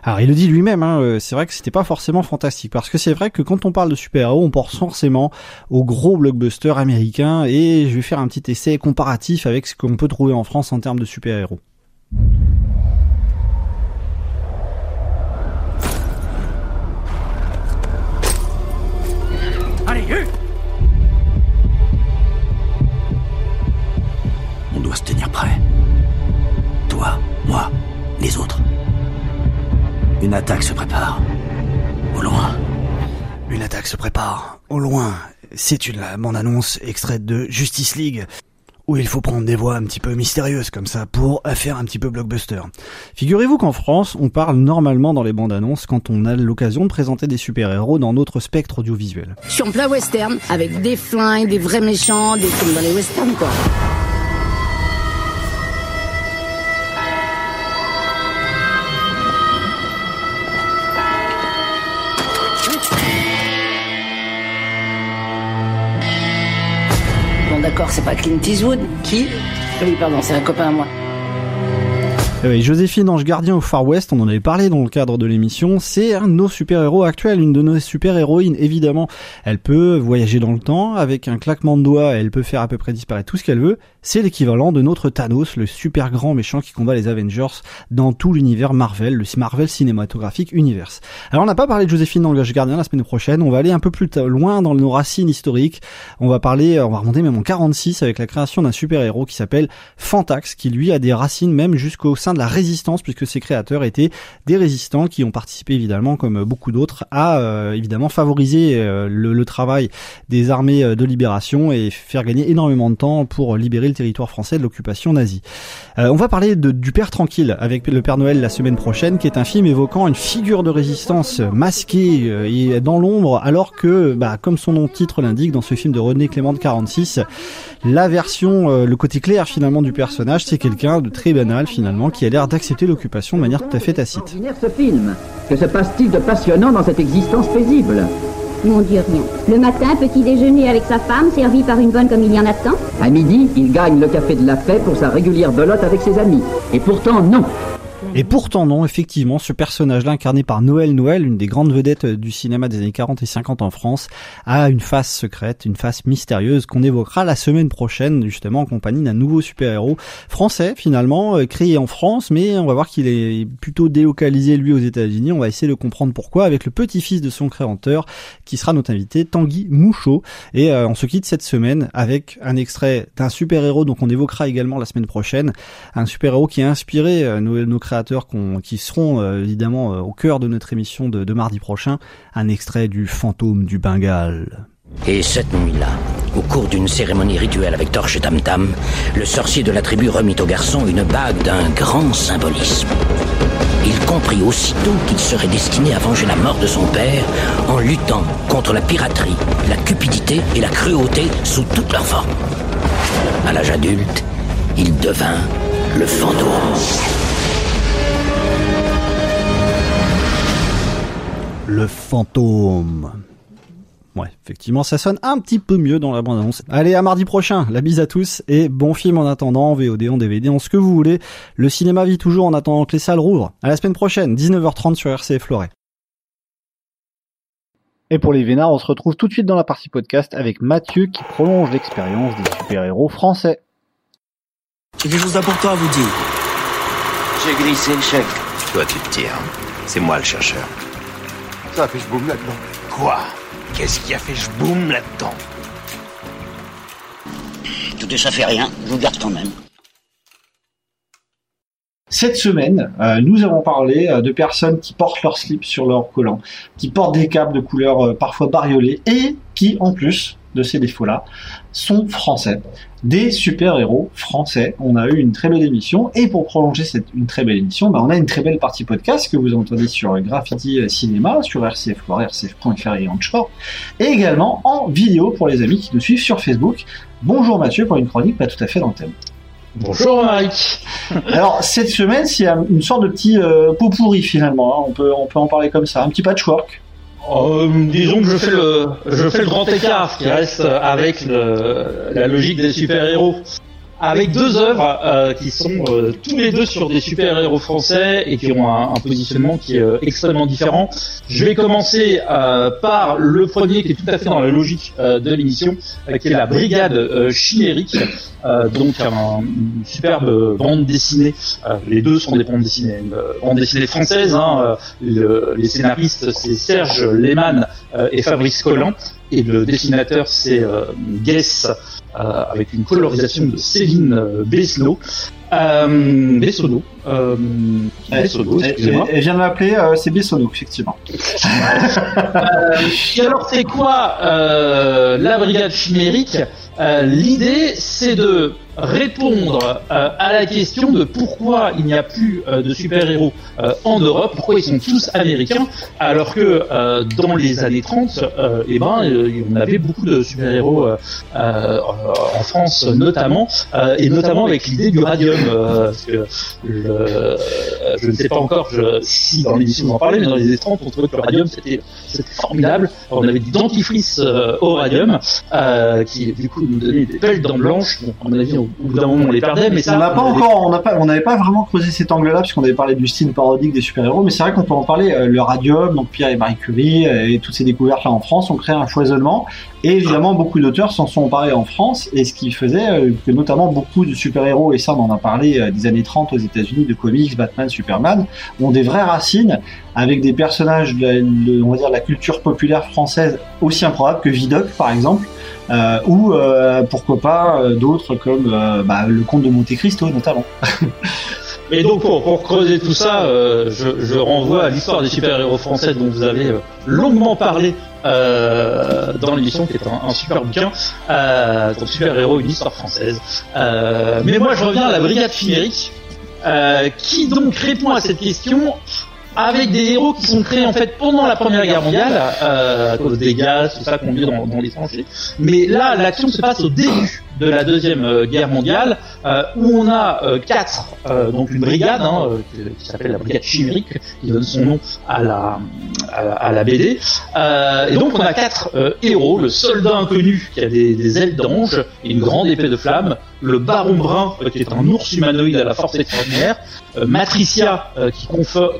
Alors il le dit lui-même, hein, euh, c'est vrai que c'était pas forcément fantastique, parce que c'est vrai que quand on parle de super-héros, on pense forcément aux gros blockbusters américains, et je vais faire un petit essai comparatif avec ce qu'on peut trouver en France en termes de super-héros. Attaque se prépare. Au loin. Une attaque se prépare, au loin. C'est une bande-annonce extraite de Justice League, où il faut prendre des voix un petit peu mystérieuses comme ça pour faire un petit peu blockbuster. Figurez-vous qu'en France, on parle normalement dans les bandes annonces quand on a l'occasion de présenter des super-héros dans notre spectre audiovisuel. Je suis en plein western, avec des flingues, des vrais méchants, des comme dans les westerns, quoi. D'accord, c'est pas Clint Eastwood. Qui Oui, pardon, c'est un copain à moi. Eh oui, Joséphine Ange Gardien au Far West, on en avait parlé dans le cadre de l'émission, c'est un de nos super-héros actuels, une de nos super-héroïnes, évidemment. Elle peut voyager dans le temps, avec un claquement de doigts, elle peut faire à peu près disparaître tout ce qu'elle veut. C'est l'équivalent de notre Thanos, le super grand méchant qui combat les Avengers dans tout l'univers Marvel, le Marvel cinématographique Universe. Alors on n'a pas parlé de Joséphine Ange Gardien la semaine prochaine, on va aller un peu plus loin dans nos racines historiques. On va parler, on va remonter même en 46 avec la création d'un super-héros qui s'appelle Fantax, qui lui a des racines même jusqu'au de la résistance puisque ses créateurs étaient des résistants qui ont participé évidemment comme beaucoup d'autres à euh, évidemment favoriser euh, le, travail des armées de libération et faire gagner énormément de temps pour libérer le territoire français de l'occupation nazie. Euh, on va parler de, du Père Tranquille avec le Père Noël la semaine prochaine qui est un film évoquant une figure de résistance masquée et dans l'ombre alors que bah, comme son nom titre l'indique dans ce film de René Clément de 46 la version le côté clair finalement du personnage c'est quelqu'un de très banal finalement qui a l'air d'accepter l'occupation de manière tout à fait tacite. ce film Que se passe-t-il de passionnant dans cette existence paisible? Mon Dieu, rien. Le matin, petit déjeuner avec sa femme, servi par une bonne comme il y en a tant. À midi, il gagne le café de la paix pour sa régulière belote avec ses amis. Et pourtant, non et pourtant non, effectivement, ce personnage-là, incarné par Noël Noël, une des grandes vedettes du cinéma des années 40 et 50 en France, a une face secrète, une face mystérieuse qu'on évoquera la semaine prochaine, justement en compagnie d'un nouveau super-héros français, finalement, créé en France, mais on va voir qu'il est plutôt délocalisé, lui, aux États-Unis. On va essayer de comprendre pourquoi avec le petit-fils de son créateur, qui sera notre invité, Tanguy Mouchot. Et euh, on se quitte cette semaine avec un extrait d'un super-héros, donc on évoquera également la semaine prochaine, un super-héros qui a inspiré euh, nos créateurs qui seront euh, évidemment euh, au cœur de notre émission de, de, mardi prochain, un extrait du fantôme du Bengale. Et cette nuit-là, au cours d'une cérémonie rituelle avec torche et tam-tam, le sorcier de la tribu remit au garçon une bague d'un grand symbolisme. Il comprit aussitôt qu'il serait destiné à venger la mort de son père en luttant contre la piraterie, la cupidité et la cruauté sous toutes leurs formes. À l'âge adulte, il devint le fantôme. Le fantôme. Ouais, effectivement, ça sonne un petit peu mieux dans la bande-annonce. Allez, à mardi prochain. La bise à tous et bon film en attendant, en VOD, en DVD, en ce que vous voulez. Le cinéma vit toujours en attendant que les salles rouvrent. À la semaine prochaine, 19h30 sur RCF Loiret. Et pour les Vénards, on se retrouve tout de suite dans la partie podcast avec Mathieu qui prolonge l'expérience des super-héros français. J'ai quelque chose d'important à vous dire. J'ai glissé le chèque. Toi, tu te tires. C'est moi le chercheur. Ça fait boum maintenant. Quoi? Qu'est-ce qui a fait je boum là-dedans Écoutez, ça fait rien, je vous garde quand même. Cette semaine, euh, nous avons parlé euh, de personnes qui portent leur slip sur leur collant, qui portent des capes de couleur euh, parfois bariolées et qui, en plus de ces défauts-là, sont français. Des super-héros français. On a eu une très belle émission et pour prolonger cette une très belle émission, bah, on a une très belle partie podcast que vous entendez sur Graffiti Cinéma, sur RCF Loire, RCF.fr et Onshore, et également en vidéo pour les amis qui nous suivent sur Facebook. Bonjour Mathieu pour une chronique pas tout à fait dans le thème. Bonjour Mike. Alors cette semaine, c'est une sorte de petit euh, pot pourri finalement. hein. On peut on peut en parler comme ça, un petit patchwork. Euh, disons que je fais le, je fais le grand écart qui reste avec la logique des super-héros. Avec deux œuvres euh, qui sont euh, tous les deux sur des super-héros français et qui ont un, un positionnement qui est euh, extrêmement différent. Je vais commencer euh, par le premier qui est tout à fait dans la logique euh, de l'émission, euh, qui est la Brigade euh, Chimérique, euh, donc un- une superbe bande dessinée. Euh, les deux sont des bandes dessinées, une euh, bande dessinée française. Hein, euh, le- les scénaristes c'est Serge Lehmann euh, et Fabrice Collant, et le dessinateur c'est euh, Guess euh, avec une colorisation de Céline euh, Besneau. Euh, Bessonneau. Euh, Elle, excusez-moi. elle- elle vient de m'appeler, euh, c'est Bessonneau, effectivement. Euh, et alors c'est quoi euh, la brigade chimérique? Euh, L'idée c'est de répondre euh, à la question de pourquoi il n'y a plus euh, de super-héros euh, en Europe, pourquoi ils sont tous américains, alors que dans les années 30, euh, eh ben, on avait beaucoup de super-héros en France notamment, et notamment avec l'idée du radium. parce que je ne sais pas encore si dans l'émission on en parlait, mais dans les années 30, on trouvait que le radium c'était formidable. On avait du dentifrice au radium qui du coup nous donnait des belles dents blanches. Bon, à mon avis, au bout d'un moment on les perdait, mais ça on n'a pas on encore, on n'a pas, on n'avait pas vraiment creusé cet angle-là puisqu'on avait parlé du style parodique des super-héros, mais c'est vrai qu'on peut en parler. euh, le radium, donc Pierre et Marie Curie euh, et toutes ces découvertes-là en France ont créé un foisonnement. Et évidemment, beaucoup d'auteurs s'en sont emparés en France, et ce qui faisait euh, que notamment beaucoup de super-héros, et ça on en a parlé euh, des années 30 aux États-Unis, de comics, Batman, Superman, ont des vraies racines avec des personnages de, la- de- on va dire, de la culture populaire française aussi improbables que Vidocq par exemple. Euh, ou euh, pourquoi pas euh, d'autres comme euh, bah, le comte de Monte Cristo notamment. Mais donc pour, pour creuser tout ça, euh, je, je renvoie à l'histoire des super-héros français dont vous avez euh, longuement parlé euh, dans l'émission, qui est un, un super bouquin, euh, donc super-héros, une histoire française. Mais moi je reviens à la Brigade Chimérique, qui donc répond à cette question avec des héros qui sont créés en fait pendant la Première Guerre mondiale, euh, à cause des gaz, tout ça qu'on vit dans, dans les tranchées. Mais là, l'action se passe au début de la Deuxième euh, Guerre mondiale, euh, où on a euh, quatre, donc une brigade hein, qui, s'appelle la brigade chimérique, qui donne son nom à la à, la- BD. Et donc on a quatre héros. Le soldat inconnu qui a des, ailes d'ange et une grande épée de flamme, le baron brun qui est un ours humanoïde à la force extraordinaire, Matricia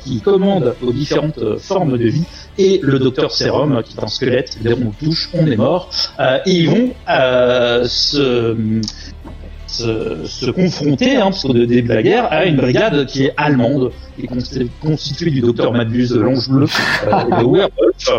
qui, commande aux différentes formes de vie, et le docteur Sérum euh, qui est un squelette, qu'on le touche, on est mort. Euh, et ils vont euh, se, se, se confronter, hein, parce qu'au début de la guerre, à une brigade qui est allemande, qui est consti- constituée du docteur Madbus de Longe Bleu euh, et de Werwolf.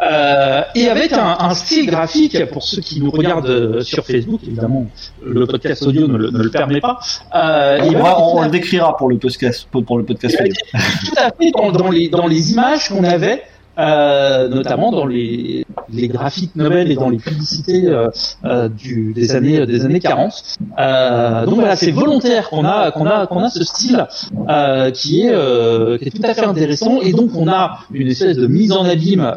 Euh, et avec un, un style graphique, pour ceux qui nous regardent euh, sur Facebook, évidemment, le podcast audio ne le, ne le permet pas. Euh, on, va- on le décrira pour le podcast pour le podcast. tout à fait dans, dans les, dans les images qu'on avait, euh, notamment dans les, les graphiques nouvelles et dans les publicités euh, euh, du, des années des années 40. Euh, donc voilà, c'est volontaire qu'on a qu'on a qu'on a ce style qui est qui est tout à fait intéressant et donc on a une espèce de mise en abîme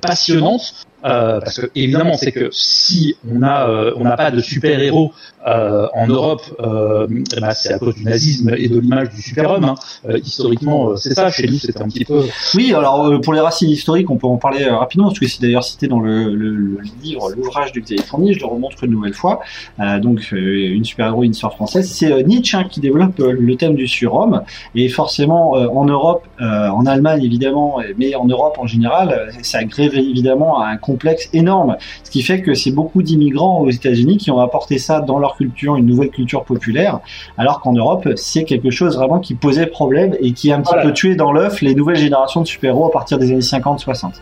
passionnante. Euh, parce que évidemment, c'est que si on a euh, on n'a pas de super héros euh, en Europe, euh, ben, c'est à cause du nazisme et de l'image du super-homme. hein. Euh, historiquement, euh, c'est ça. Chez nous, c'était un petit peu. Oui, alors euh, pour les racines historiques, on peut en parler euh, rapidement, parce que c'est d'ailleurs cité dans le, le- le livre, l'ouvrage de Xavier Fournier, je le remontre une nouvelle fois. Euh, donc, euh, une super-héros, une histoire française. C'est euh, Nietzsche hein, qui développe euh, le thème du surhomme, et forcément, euh, en Europe, euh, en Allemagne évidemment, mais en Europe en général, euh, ça grève évidemment un complexe énorme, ce qui fait que c'est beaucoup d'immigrants aux États-Unis qui ont apporté ça dans leur culture, une nouvelle culture populaire, alors qu'en Europe, c'est quelque chose vraiment qui posait problème et qui a un petit Voilà. peu tué dans l'œuf les nouvelles générations de super-héros à partir des années 50-60.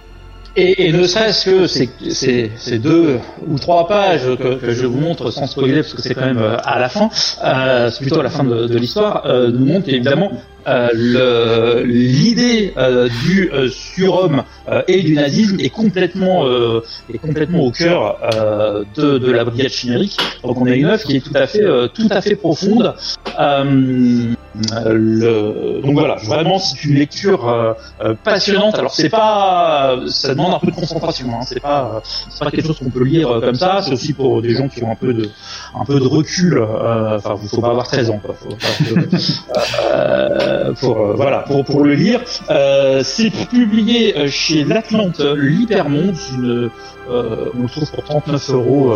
Et, et ne serait-ce que ces, ces, ces deux ou trois pages que, que, je vous montre sans spoiler parce que c'est quand même euh, à la fin, euh, c'est plutôt à la fin de, de l'histoire, euh, nous montre évidemment euh, l'idée euh, du euh, surhomme et du nazisme est complètement est complètement au cœur de, de, la brigade chimérique. Donc on a une œuvre qui est tout à fait tout à fait profonde. Le... donc voilà, vraiment c'est une lecture passionnante. Alors c'est pas ça un peu de concentration. Hein. C'est pas c'est pas quelque chose qu'on peut lire comme ça. C'est aussi pour des gens qui ont un peu de un peu de recul. Enfin, il faut pas avoir 13 ans. Quoi. Euh, pour euh, voilà pour pour le lire. Euh, c'est publié chez l'Atlante l'Hypermonde, une on le trouve pour 39 euros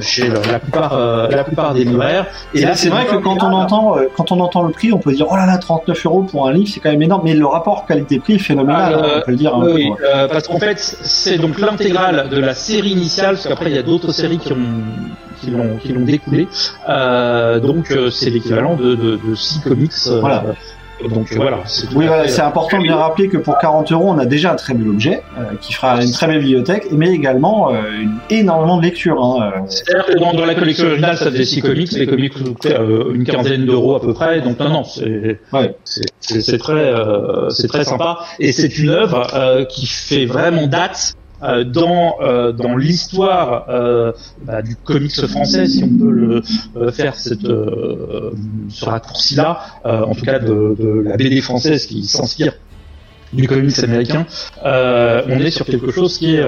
chez la plupart la plupart des libraires. Et là, c'est vrai que quand on entend quand on entend le prix, on peut dire oh là là 39 euros pour un livre, c'est quand même énorme. Mais le rapport qualité-prix est phénoménal, hein, on peut le dire. Hein, oui, parce qu'en fait, c'est donc l'intégrale de la série initiale, parce qu'après il y a d'autres séries qui ont qui l'ont qui l'ont découlé. Euh, donc c'est l'équivalent de, de, de six comics. voilà. Donc voilà. Oui, voilà, c'est important de bien rappeler que pour 40 euros, on a déjà un très bel objet euh, qui fera une très belle bibliothèque, mais également euh, une, énormément de lecture. Hein, C'est-à-dire que dans, dans, la collection originale, ça faisait 6 comics, les comics coûtaient une quinzaine d'euros à peu près, donc non, non, c'est ouais. c'est très, c'est très sympa, et c'est une œuvre qui fait vraiment date euh, dans euh, dans l'histoire euh, bah, du comics français, si on peut faire ce raccourci-là, en tout cas de, de, la BD française qui s'inspire du comics américain, on est sur quelque chose qui est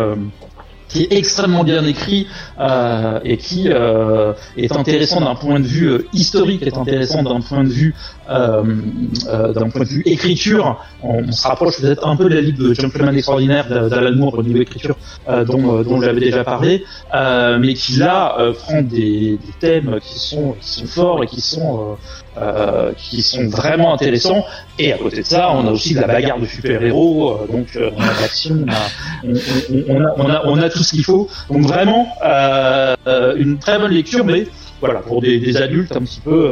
qui est extrêmement bien écrit euh, et qui euh, est intéressant d'un point de vue euh, historique, est intéressant d'un point de vue euh, euh, d'un point de vue écriture. On, se rapproche peut-être un peu de la ligue de Gentleman extraordinaire d'Alan Moore au niveau écriture dont, dont j'avais déjà parlé, mais qui là prend des, des, thèmes qui sont qui sont forts et qui sont euh, qui sont vraiment intéressants. Et à côté de ça, on a aussi de la bagarre de super-héros, euh, donc euh, on a de l'action, on, on, a, on, a, on a tout ce qu'il faut. Donc vraiment, une très bonne lecture, mais voilà, pour des, des adultes un petit peu...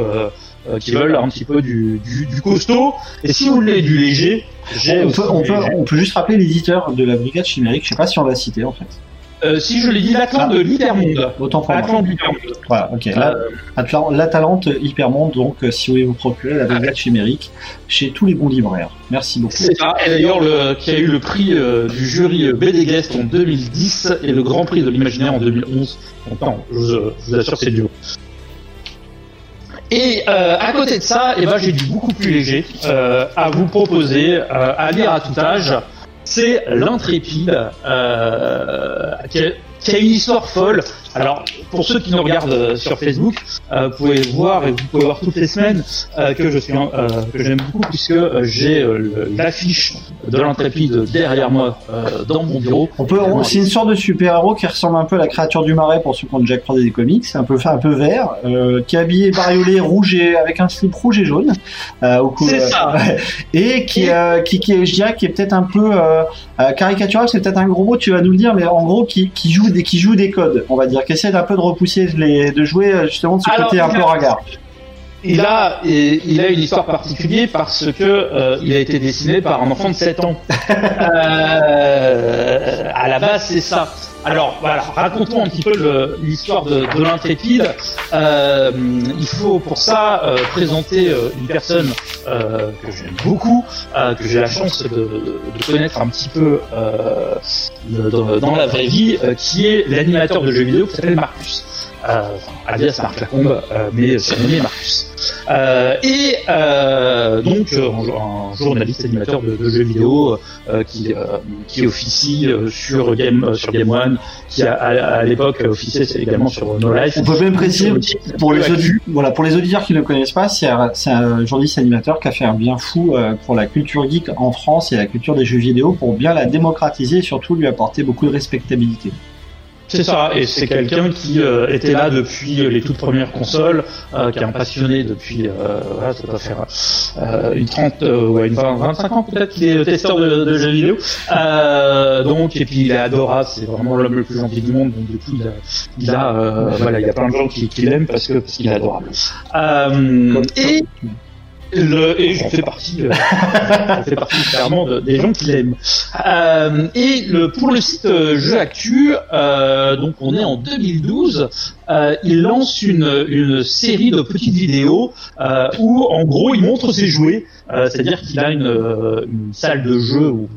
qui veulent un petit peu du, du, du, costaud. Et si vous voulez du léger, on peut, on, peut, on peut juste rappeler l'éditeur de la Brigade Chimérique, je sais pas si on va citer en fait. Euh, si je l'ai dit, l'Atlante de l'Hypermonde. Autant pour Atlante Voilà, ok. Euh... L'Atalante Hypermonde, donc, euh, si vous voulez vous procurer la brigade chimérique chez tous les bons libraires. Merci beaucoup. C'est ça. Et d'ailleurs, qui a eu le prix euh, du jury BD Guest en 2010 et le Grand Prix de l'Imaginaire en 2011. Donc, non, je, vous assure, c'est dur. Et euh, à côté de ça, eh ben, j'ai du beaucoup plus léger euh, à vous proposer, à lire à tout âge c'est l'intrépide euh, qui, qui, a une histoire folle. Alors, pour ceux qui nous regardent euh, sur Facebook, euh, vous pouvez voir et vous pouvez voir toutes les semaines euh, que je suis euh, que j'aime beaucoup puisque j'ai euh, l'affiche de l'intrépide derrière moi dans mon bureau. On peut, c'est une sorte de super-héros qui ressemble un peu à la créature du marais pour ceux qui ont déjà croisé des comics, un peu un peu vert, qui est habillé bariolé rouge et avec un slip rouge et jaune. au c'est ça. et qui, qui, qui, je dirais, qui est peut-être un peu caricatural, c'est peut-être un gros mot, tu vas nous le dire, mais en gros, qui, qui joue des, qui joue des codes, on va dire qui essaie d'un peu de repousser, les, de jouer euh, justement de ce côté un peu ravard. Il a, il a une histoire particulière parce que euh, il a été dessiné par un enfant de 7 ans. euh, à la base, c'est ça. Alors voilà, racontons un petit peu l'histoire de, de l'intrépide. Euh, il faut pour ça euh, présenter euh, une personne que j'aime beaucoup, que j'ai la chance de, connaître un petit peu dans, la vraie vie, qui est l'animateur de jeux vidéo qui s'appelle Marcus. Alias Marc Lacombe, mais surnommé Marcus. Euh, et euh, donc euh, un, journaliste animateur de, de jeux vidéo qui, qui officie sur Game sur Game One, qui a, à, à l'époque officié également sur No Life. On peut même préciser pour les auditeurs, voilà pour les auditeurs qui ne connaissent pas, c'est un, un, journaliste animateur qui a fait un bien fou pour la culture geek en France et la culture des jeux vidéo pour bien la démocratiser et surtout lui apporter beaucoup de respectabilité. C'est ça, et c'est quelqu'un qui euh, était là depuis les toutes premières consoles, euh, qui est un passionné depuis, euh, voilà, ça doit faire une 30, ouais, une 20, 25 ans peut-être qu'il est testeur de, de jeux vidéo. donc, et puis il est adorable, c'est vraiment l'homme le plus gentil du monde, donc du coup il a, il a voilà, il y a plein de gens qui, qui l'aiment parce que parce qu'il est adorable. et Le, et j'en fais partie, euh, j'en fais partie clairement de- des gens qui l'aiment. Euh, et le, pour le site euh, Jeux Actu, euh, donc on est en 2012, euh, il lance une, une série de petites vidéos euh, où en gros il montre ses jouets, Euh, c'est-à-dire qu'il a une, euh, une salle de jeu où,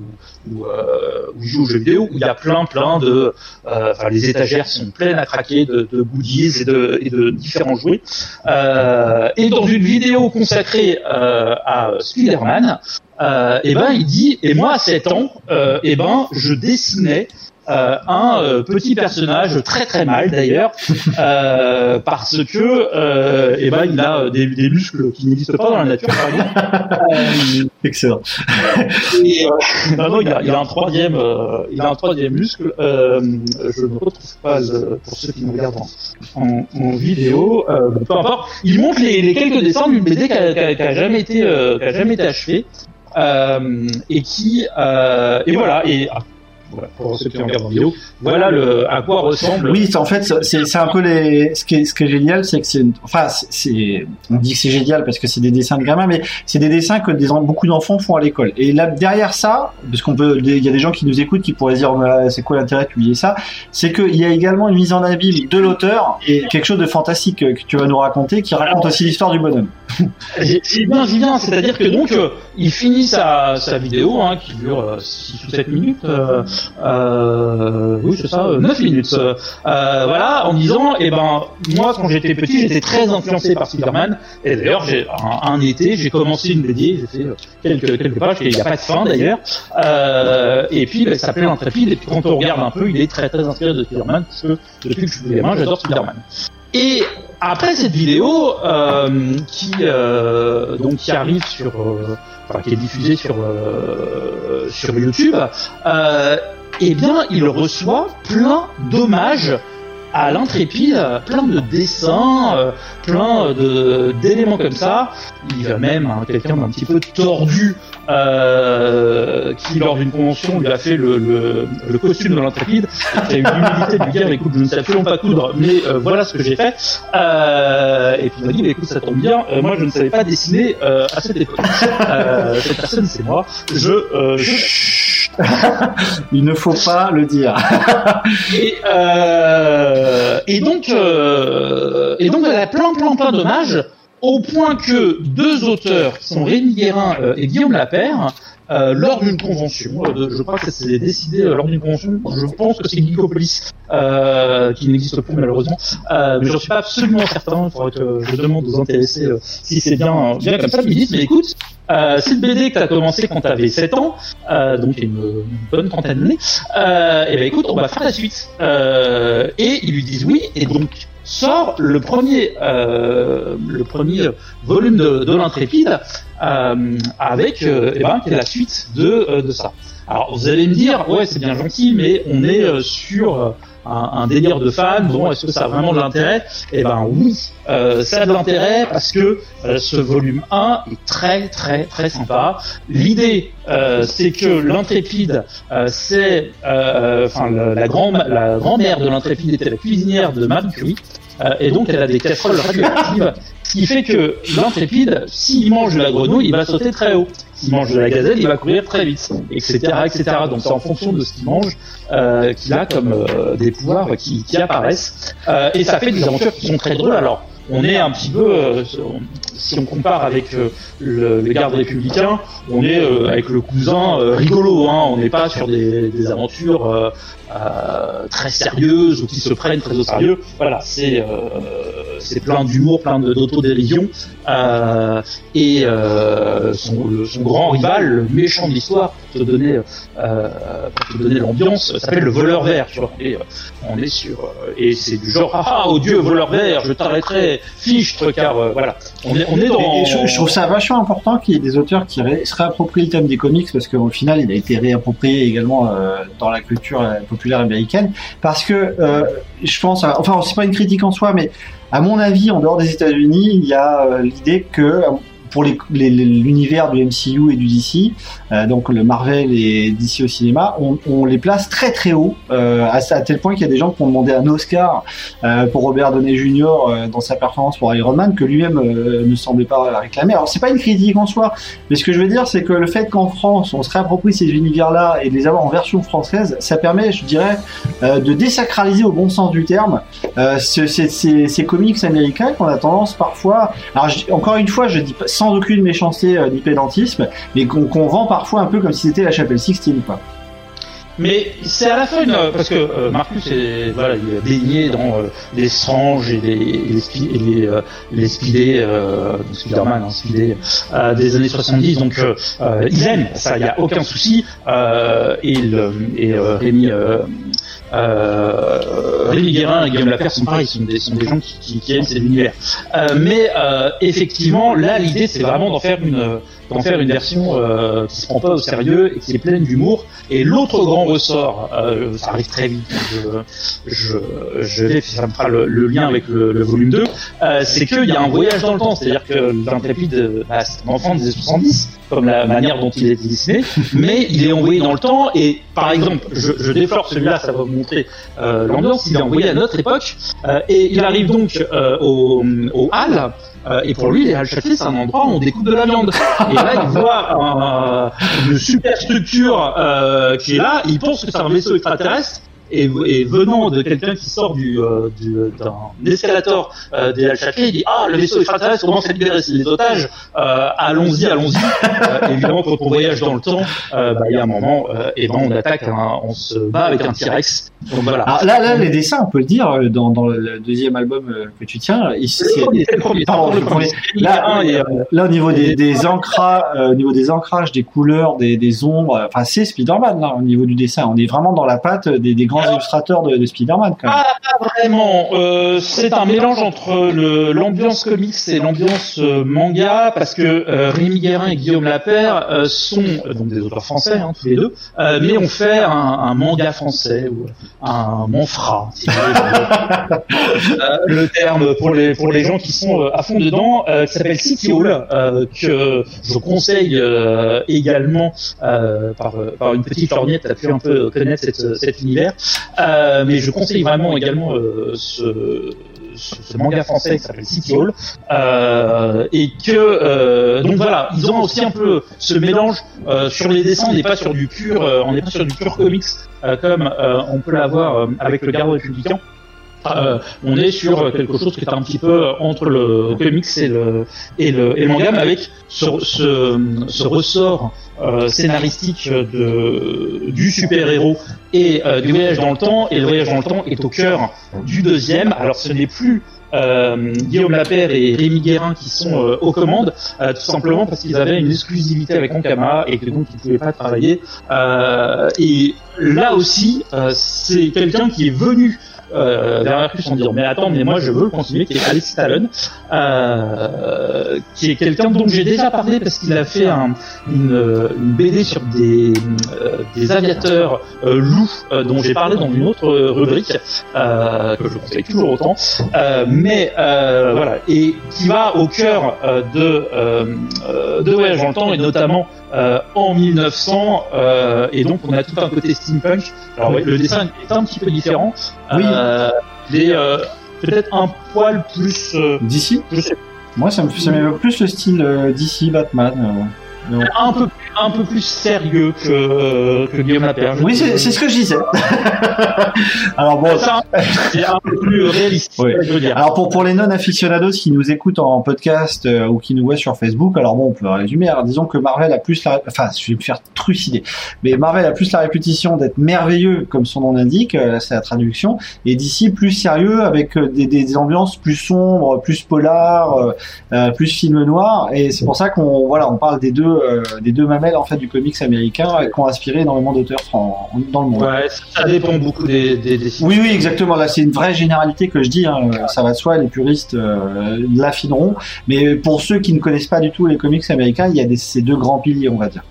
où, euh, où joue aux jeux vidéo où il y a plein plein de, euh, enfin les étagères sont pleines à craquer de, de goodies et de, et de différents jouets. Euh, et dans une vidéo consacrée euh, à Spider-Man, euh, et ben il dit et moi à 7 ans, euh, et ben je dessinais un euh, petit personnage très très mal d'ailleurs euh, parce que euh, et ben il a euh, des, des muscles qui n'existent pas dans la nature. Euh, Excellent. et, euh, non, non, il a, il a un troisième, euh, il a un troisième muscle. Euh, je ne retrouve pas euh, pour ceux qui nous regardent en, vidéo. Euh, peu importe. Il montre les, les quelques dessins d'une BD qui a, qui a- qui a jamais été, euh, qui a jamais été achevée euh, et qui euh, et voilà et voilà, pour ceux qui regardent en vidéo, voilà le à quoi ressemble. Oui, c'est- en fait, c'est c'est un peu les. Ce qui est, ce qui est génial, c'est que c'est. Enfin, c'est- c'est. On dit que c'est génial parce que c'est des dessins de gamins, mais c'est des dessins que des, beaucoup d'enfants font à l'école. Et là, derrière ça, parce qu'on peut, il y a des gens qui nous écoutent qui pourraient dire, Mais, c'est quoi l'intérêt de publier ça? C'est qu'il y a également une mise en abîme de l'auteur et quelque chose de fantastique que tu vas nous raconter, qui raconte aussi l'histoire du bonhomme. J'ai bien, j'ai bien. C'est-à-dire que donc euh, il finit sa, sa vidéo hein, qui dure 6 ou 7 minutes. Euh, euh, oui, c'est ça, euh, 9 minutes. Euh, voilà, en disant, eh ben moi quand j'étais petit, j'étais très influencé par Spider-Man. Et d'ailleurs, j'ai un, un été, j'ai commencé une BD, j'ai fait quelques quelques pages. et Il n'y a pas de fin d'ailleurs. Euh, et puis, ben, ça s'appelle Intrépide. Et puis quand on regarde un peu, il est très très inspiré de Spider-Man parce que depuis que je suis gamin, j'adore Spider-Man. Et après cette vidéo euh, qui euh, donc qui arrive sur euh, enfin, qui est diffusée sur euh, sur YouTube, euh, eh bien il reçoit plein d'hommages à l'intrépide, plein de dessins, euh, plein d'éléments comme ça. Il y a même hein, quelqu'un d'un petit peu tordu euh, qui lors d'une convention lui a fait le, costume de l'intrépide, qui a eu l'humilité de lui dire écoute je ne sais absolument pas coudre, mais euh, voilà ce que j'ai fait. Euh, et puis il m'a dit mais écoute ça tombe bien, moi je ne savais pas dessiner à cette époque. Cette personne c'est moi. Je, je Il ne faut pas le dire. et, euh, et donc, euh, et donc, a plein, plein, plein d'hommages, au point que deux auteurs, qui sont Rémi Guérin euh, et Guillaume Lapère, euh, lors d'une convention, euh, je crois que ça s'est décidé euh, lors d'une convention, je pense que c'est Geekopolis, euh, qui n'existe plus malheureusement, euh, mais je suis pas absolument certain, il faudrait que je demande aux intéressés euh, si c'est bien, bien comme ça, ils disent, mais écoute, euh, cette BD que tu commencé quand tu avais 7 ans, donc une, une bonne trentaine d'années, et ben écoute, on va faire la suite. Et ils lui disent oui, et donc sort le premier, euh, le premier volume de, de l'intrépide euh, avec, euh, eh ben, la suite de, euh, de ça. Alors vous allez me dire, ouais, c'est bien gentil, mais on est euh, sur euh, un, délire de fans. Bon, est-ce que ça a vraiment de l'intérêt? Eh ben oui, euh, ça a de l'intérêt parce que euh, ce volume 1 est très très très sympa. L'idée, euh, c'est que l'intrépide, c'est, enfin, la grand-mère de l'intrépide était la cuisinière de Marie Curie. Euh, et donc elle a des casseroles radioactives, ce qui fait que l'intrépide, s'il mange de la grenouille, il va sauter très haut. S'il mange de la gazelle, il va courir très vite, etc., etc. Donc c'est en fonction de ce qu'il mange euh, qu'il a comme euh, des pouvoirs qui, apparaissent. Euh, et ça fait des aventures qui sont très drôles. Alors on est un petit peu, si on compare avec le, le garde républicain, on est avec le cousin rigolo. Hein, on n'est pas sur des aventures euh, très sérieuses ou qui se prennent très au sérieux. Voilà, c'est euh, c'est plein d'humour, plein d'autodérision. Euh, et euh, son, le- son grand rival, le méchant de l'histoire, pour te donner euh, pour te donner l'ambiance, s'appelle le voleur vert. Tu vois, et euh, on est sur euh, et c'est du genre ah ah oh Dieu voleur vert, je t'arrêterai fichtre car euh, voilà, on est on est dans Et je, je trouve ça vachement important qu'il y ait des auteurs qui ré- se réapproprient le thème des comics parce qu'au final, il a été réapproprié également euh, dans la culture euh, populaire américaine. Parce que euh, je pense, à- enfin, c'est pas une critique en soi, mais à mon avis, en dehors des États-Unis, il y a euh, l'idée que pour l'univers du MCU et du DC, donc le Marvel et DC au cinéma, on, les place très très haut, à, à, tel point qu'il y a des gens qui ont demandé un Oscar pour Robert Downey Jr. dans sa performance pour Iron Man que lui-même ne semblait pas réclamer. Alors c'est pas une critique en soi, mais ce que je veux dire c'est que le fait qu'en France on se réapproprie ces univers-là et de les avoir en version française, ça permet, je dirais, de désacraliser au bon sens du terme ces, ces, ces comics américains qu'on a tendance parfois, alors encore une fois, je dis sans aucune méchanceté euh, ni pédantisme, mais qu'on vend parfois un peu comme si c'était la chapelle Sixtine, quoi. Mais c'est à la fin, parce que euh, Marcus est, voilà, il baigné dans euh, les Strange et les, les, les, euh, les euh, Spider-Man, hein, des années 70, donc il aime, ça, il n'y a aucun souci. et, le, et Rémi euh, Rémi Guérin et Guillaume Lapierre sont pareils, sont des, sont des gens qui, qui, aiment cet univers. Euh, mais euh, effectivement, là, l'idée, c'est vraiment d'en faire une d'en faire une version euh, qui se prend pas au sérieux et qui est pleine d'humour. Et l'autre grand ressort, euh, ça arrive très vite, je, je, je vais, ça me fera le, le lien avec le, le volume 2, euh, c'est qu'il y a un voyage dans le temps, c'est-à-dire que l'intrépide, bah, c'est un enfant des années 70, comme la manière dont il est dessiné, mais il est envoyé dans le temps. Et par exemple, je, je déflore celui-là, ça va vous montrer euh, l'ambiance, il est envoyé à notre époque. Euh, et il arrive donc euh, au, au Hall. Euh, et pour lui, les Halles c'est un endroit où on découpe de la viande. Et là, il voit une super structure euh, qui est là, il pense que c'est un vaisseau extraterrestre, et, et, venant de quelqu'un qui sort du, euh, du d'un escalator euh, des Al-Chakri, il dit ah le vaisseau extraterrestre commence à libérer les otages, euh, allons-y, allons-y. Évidemment quand on voyage dans le temps, bah, il y a un moment, et ben on attaque, un, on se bat avec un T-Rex. Donc voilà. Alors là, là les dessins, on peut le dire dans, dans le deuxième album que tu tiens, ici. Là, là, au niveau des, des ancrages, au niveau des ancrages, des couleurs, des, des ombres, enfin c'est Spider-Man là au niveau du dessin. On est vraiment dans la patte des, des grands illustrateur de, de Spider-Man. Quand même. Pas, vraiment. Euh, c'est un mélange entre l'ambiance comics et l'ambiance euh, manga parce que euh, Rémi Guérin et Guillaume Lapère euh, sont donc des auteurs français hein, tous les deux, mais on fait un, un, manga français ou un manfra, si le terme pour les pour les gens qui sont à fond dedans, qui s'appelle City Hall, que je conseille également par par une petite lorgnette à pu un peu connaître cette, cet univers. Euh, mais je conseille vraiment également euh, ce, manga français qui s'appelle City Hall. Euh, et que donc voilà ils ont aussi un peu ce mélange sur les dessins. On n'est pas sur du pur on n'est pas sur du pur comics comme on peut l'avoir avec le garde républicain euh, on est sur quelque chose qui est un petit peu entre le comics et le et le, manga, avec ce, ce, ressort euh, scénaristique du super-héros et euh, du voyage dans le temps. Et le voyage dans le temps est au cœur du deuxième. Alors ce n'est plus euh, Guillaume Lapère et Rémi Guérin qui sont euh, aux commandes, euh, tout simplement parce qu'ils avaient une exclusivité avec Ankama et que donc ils ne pouvaient pas travailler. et là aussi, c'est quelqu'un qui est venu euh, vers plus en disant mais attends mais moi je veux continuer qui est Alex Talon euh, qui est quelqu'un dont j'ai déjà parlé parce qu'il a fait un, une, une, BD sur des, euh, des aviateurs euh, loups euh, dont j'ai parlé dans une autre rubrique que je conseille toujours autant mais voilà et qui va au cœur de de voyage dans le temps et notamment euh, en 1900 euh, et donc on a tout un côté steampunk. Alors ouais, le dessin est un petit peu différent. Oui. Euh, il euh, peut-être un poil plus d'ici? Moi ça me ça plus le style d'ici Batman. Un peu un peu plus sérieux que, que Guillaume Lapierre. Oui, c'est ce que je disais. Alors bon, c'est un peu plus réaliste. Oui. Je veux dire. Alors pour pour les non aficionados qui nous écoutent en podcast euh, ou qui nous voient sur Facebook, alors bon, on peut résumer. Alors disons que Marvel a plus la, enfin, je vais me faire trucider, mais Marvel a plus la réputation d'être merveilleux, comme son nom l'indique, euh, c'est la traduction, et d'ici plus sérieux avec euh, des, des, ambiances plus sombres, plus polar, euh, plus film noir, et c'est pour ça qu'on voilà, on parle des deux des deux mamelles en fait du comics américain qui ont inspiré énormément d'auteurs dans le monde. Ouais, ça dépend beaucoup des, des, des Oui, oui, exactement. Là, c'est une vraie généralité que je dis. Hein. Ça va de soi, les puristes euh, l'affineront. Mais pour ceux qui ne connaissent pas du tout les comics américains, il y a des, ces deux grands piliers, on va dire.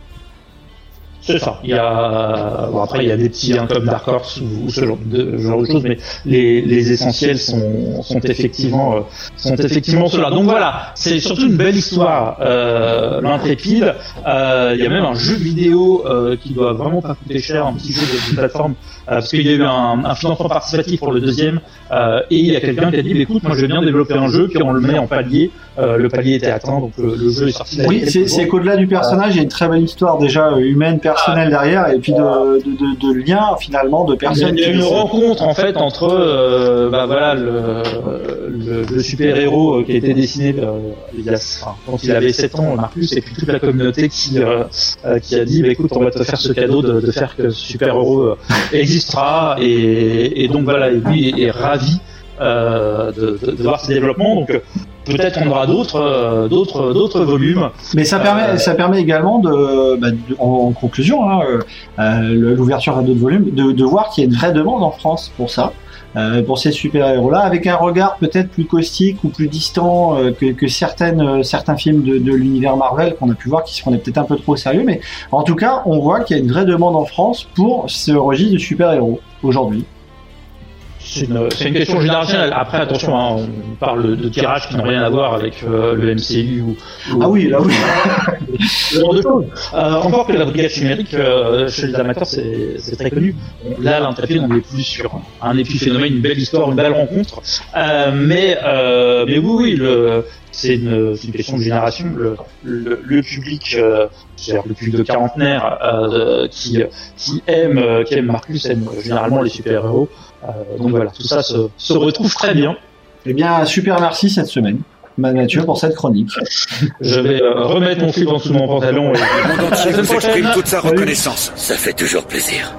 C'est ça. Il y a bon, après il y a des petits hein, comme Dark Horse ou, ou ce genre de, genre de choses, mais les, les essentiels sont, sont effectivement euh, sont effectivement ceux-là. Donc voilà, c'est surtout une belle histoire, euh, l'intrépide. Euh, il y a même un jeu vidéo euh, qui doit vraiment pas coûter cher, un petit jeu de, de plateforme, euh, parce qu'il y a eu un, un, financement participatif pour le deuxième, euh, et il y a quelqu'un qui a dit, écoute, moi je vais bien développer un jeu, puis on le met en palier. le palier était atteint, donc le, le jeu est sorti. Oui, c'est qu'au-delà du personnage, il y a une très belle histoire déjà humaine, personnelle derrière, et puis de, de, de, de lien finalement de personnes. Il y a une rencontre en fait entre euh, bah, voilà le, le, le super héros qui a été dessiné euh, il y a, enfin, quand il avait 7 ans, Marcus, et puis toute la communauté qui euh, qui a dit bah, écoute on va te faire ce cadeau de, de faire que ce super héros existera et, et donc voilà et lui est, est ravi euh, de, de, de, voir ces développements. Donc peut-être on aura d'autres, d'autres, d'autres volumes. Mais ça permet, euh, ça permet également de, bah, de en, conclusion, hein, euh, l'ouverture à d'autres volumes, de, de voir qu'il y a une vraie demande en France pour ça. Euh, pour ces super-héros-là, avec un regard peut-être plus caustique ou plus distant euh, que, que, certaines, certains films de, de l'univers Marvel qu'on a pu voir qui se prenaient peut-être un peu trop sérieux, mais en tout cas, on voit qu'il y a une vraie demande en France pour ce registre de super-héros aujourd'hui. C'est une, une, question générationnelle. Après, attention, hein, on parle de tirages qui n'ont rien à voir avec euh, le MCU ou, ou, Ah oui, là oui. ce genre de choses. Euh, encore que la brigade chimérique, euh, chez les amateurs, c'est très connu. Là, l'intrépide, on est plus sur un épiphénomène, une belle histoire, une belle rencontre. Euh, mais, mais oui, oui, c'est une, une, question de génération. Le, le, le public, euh, le public de quarantenaire euh, qui, qui aime, qui aime Marcus aime généralement les super-héros. Euh, donc voilà, tout ça se, se retrouve très bien. Eh bien, super merci cette semaine. Mathieu pour cette chronique. Je vais euh, remettre mon slip en dessous de mon pantalon. Et... Le monde entier vous exprime toute sa reconnaissance. Ça fait toujours plaisir.